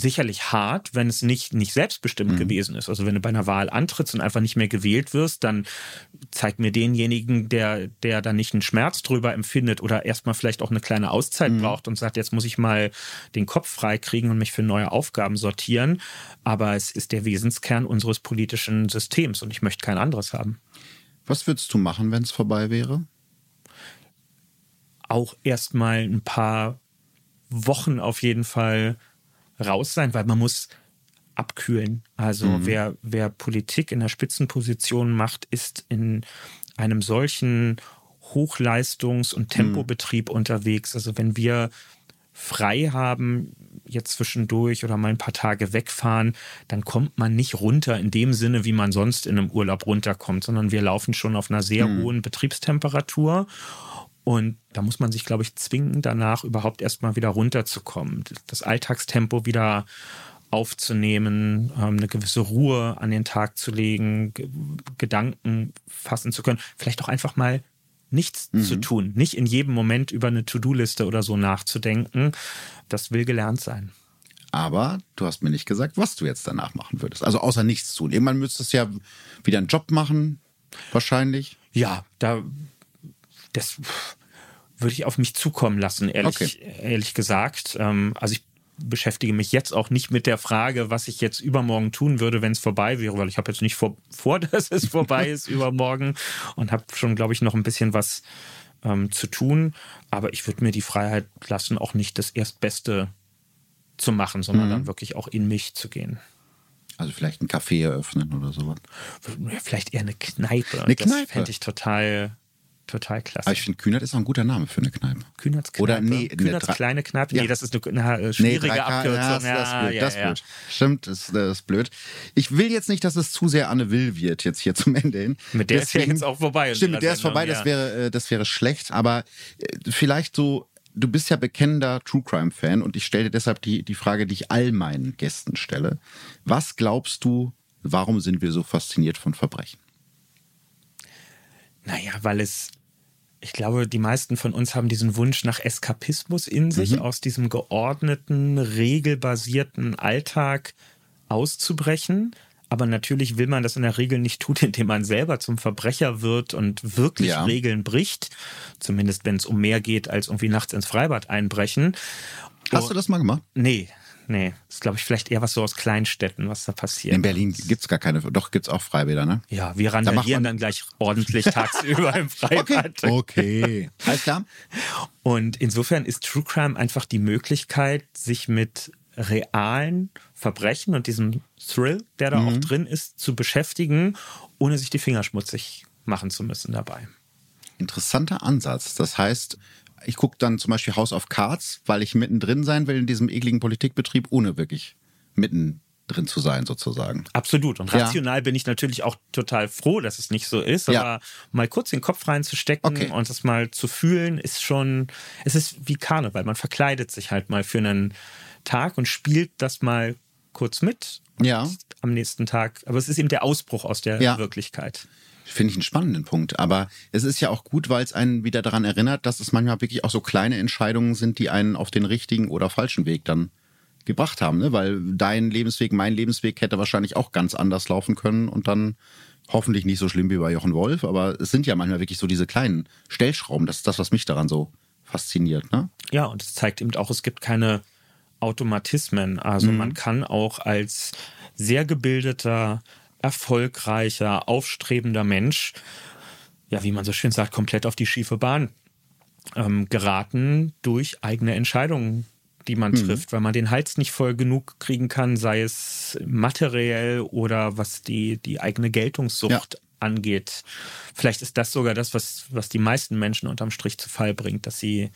sicherlich hart, wenn es nicht, nicht selbstbestimmt gewesen ist. Also wenn du bei einer Wahl antrittst und einfach nicht mehr gewählt wirst, dann zeig mir denjenigen, der, der da nicht einen Schmerz drüber empfindet oder erstmal vielleicht auch eine kleine Auszeit braucht und sagt, jetzt muss ich mal den Kopf frei kriegen und mich für neue Aufgaben sortieren. Aber es ist der Wesenskern unseres politischen Systems und ich möchte kein anderes haben. Was würdest du machen, wenn es vorbei wäre? auch erstmal ein paar Wochen auf jeden Fall raus sein, weil man muss abkühlen. Also wer, wer Politik in der Spitzenposition macht, ist in einem solchen Hochleistungs- und Tempobetrieb unterwegs. Also wenn wir frei haben, jetzt zwischendurch oder mal ein paar Tage wegfahren, dann kommt man nicht runter in dem Sinne, wie man sonst in einem Urlaub runterkommt, sondern wir laufen schon auf einer sehr hohen Betriebstemperatur. Und da muss man sich, glaube ich, zwingen, danach überhaupt erstmal wieder runterzukommen, das Alltagstempo wieder aufzunehmen, ähm, eine gewisse Ruhe an den Tag zu legen, Ge- Gedanken fassen zu können, vielleicht auch einfach mal nichts zu tun, nicht in jedem Moment über eine To-Do-Liste oder so nachzudenken. Das will gelernt sein. Aber du hast mir nicht gesagt, was du jetzt danach machen würdest. Also außer nichts tun. Irgendwann müsstest du ja wieder einen Job machen, wahrscheinlich. Ja, da das würde ich auf mich zukommen lassen, ehrlich, ehrlich gesagt. Ähm, also ich beschäftige mich jetzt auch nicht mit der Frage, was ich jetzt übermorgen tun würde, wenn es vorbei wäre, weil ich habe jetzt nicht vor, [laughs] vor, dass es vorbei ist übermorgen und habe schon, glaube ich, noch ein bisschen was ähm, zu tun. Aber ich würde mir die Freiheit lassen, auch nicht das Erstbeste zu machen, sondern dann wirklich auch in mich zu gehen. Also vielleicht ein Café eröffnen oder sowas. Vielleicht eher eine Kneipe. Eine das Kneipe? fände ich total, total klasse. Aber ich finde, Kühnert ist auch ein guter Name für eine Kneipe. Kühnerts Kneipe. Oder nee, Kühnerts drei- kleine Kneipe. Ja. Nee, das ist eine, eine schwierige 3K, Abkürzung. Ja, das, das, ist blöd, ja, das ist ja. blöd. Stimmt, das, das ist blöd. Ich will jetzt nicht, dass es zu sehr Anne Will wird, jetzt hier zum Ende hin. Mit der ist ja jetzt auch vorbei Stimmt, mit der ist vorbei, das wäre, äh, das wäre schlecht, aber äh, vielleicht so, du bist ja bekennender True Crime Fan und ich stelle dir deshalb die, die Frage, die ich all meinen Gästen stelle. Was glaubst du, warum sind wir so fasziniert von Verbrechen? Naja, weil es, ich glaube, die meisten von uns haben diesen Wunsch nach Eskapismus in sich, aus diesem geordneten, regelbasierten Alltag auszubrechen. Aber natürlich will man das in der Regel nicht tun, [laughs] indem man selber zum Verbrecher wird und wirklich Ja. Regeln bricht. Zumindest wenn es um mehr geht als irgendwie nachts ins Freibad einbrechen. Hast du das mal gemacht? Nee, Nee, ist glaube ich vielleicht eher was so aus Kleinstädten, was da passiert. In Berlin gibt's gar keine, doch gibt's auch Freibäder, ne? Ja, wir randalieren dann gleich ordentlich tagsüber im [laughs] Freibad. Okay. okay. Alles klar. Und insofern ist True Crime einfach die Möglichkeit, sich mit realen Verbrechen und diesem Thrill, der da Mhm. auch drin ist, zu beschäftigen, ohne sich die Finger schmutzig machen zu müssen dabei. Interessanter Ansatz. Das heißt, ich gucke dann zum Beispiel House of Cards, weil ich mittendrin sein will in diesem ekligen Politikbetrieb, ohne wirklich mittendrin zu sein, sozusagen. Absolut. Und Ja. rational bin ich natürlich auch total froh, dass es nicht so ist. Ja. Aber mal kurz den Kopf reinzustecken Okay. und das mal zu fühlen, ist schon, es ist wie Karneval. Man verkleidet sich halt mal für einen Tag und spielt das mal kurz mit. Und Ja. Am nächsten Tag. Aber es ist eben der Ausbruch aus der Ja. Wirklichkeit. Finde ich einen spannenden Punkt. Aber es ist ja auch gut, weil es einen wieder daran erinnert, dass es manchmal wirklich auch so kleine Entscheidungen sind, die einen auf den richtigen oder falschen Weg dann gebracht haben. Ne? Weil dein Lebensweg, mein Lebensweg hätte wahrscheinlich auch ganz anders laufen können und dann hoffentlich nicht so schlimm wie bei Jochen Wolf. Aber es sind ja manchmal wirklich so diese kleinen Stellschrauben. Das ist das, was mich daran so fasziniert. Ne? Ja, und es zeigt eben auch, es gibt keine Automatismen. Also Mhm. man kann auch als sehr gebildeter, erfolgreicher, aufstrebender Mensch, ja, wie man so schön sagt, komplett auf die schiefe Bahn ähm, geraten durch eigene Entscheidungen, die man trifft, weil man den Hals nicht voll genug kriegen kann, sei es materiell oder was die, die eigene Geltungssucht angeht. Vielleicht ist das sogar das, was, was die meisten Menschen unterm Strich zu Fall bringt, dass sie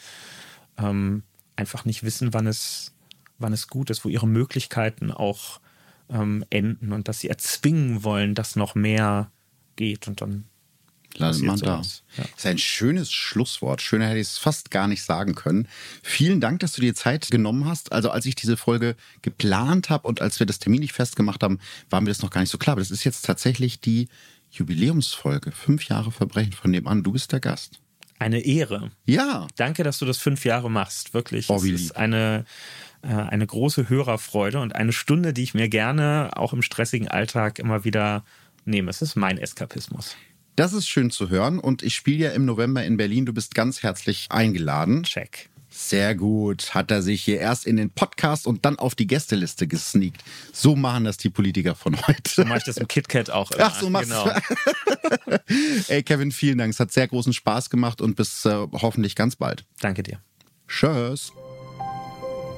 ähm, einfach nicht wissen, wann es, wann es gut ist, wo ihre Möglichkeiten auch ähm, enden und dass sie erzwingen wollen, dass noch mehr geht und dann Landet man da. sowas. Ja. Das ist ein schönes Schlusswort. Schöner hätte ich es fast gar nicht sagen können. Vielen Dank, dass du dir Zeit genommen hast. Also als ich diese Folge geplant habe und als wir das Termin nicht festgemacht haben, war mir das noch gar nicht so klar. Aber das ist jetzt tatsächlich die Jubiläumsfolge. Fünf Jahre Verbrechen von nebenan. Du bist der Gast. Eine Ehre. Ja. Danke, dass du das fünf Jahre machst. Wirklich. Oh, es wie ist lieb. eine, eine große Hörerfreude und eine Stunde, die ich mir gerne auch im stressigen Alltag immer wieder nehme. Es ist mein Eskapismus. Das ist schön zu hören. Und ich spiele ja im November in Berlin. Du bist ganz herzlich eingeladen. Check. Sehr gut. Hat er sich hier erst in den Podcast und dann auf die Gästeliste gesneakt. So machen das die Politiker von heute. So mache ich das im KitKat auch immer. Ach, so machst genau. du. [laughs] Ey, Kevin, vielen Dank. Es hat sehr großen Spaß gemacht und bis äh, hoffentlich ganz bald. Danke dir. Tschüss.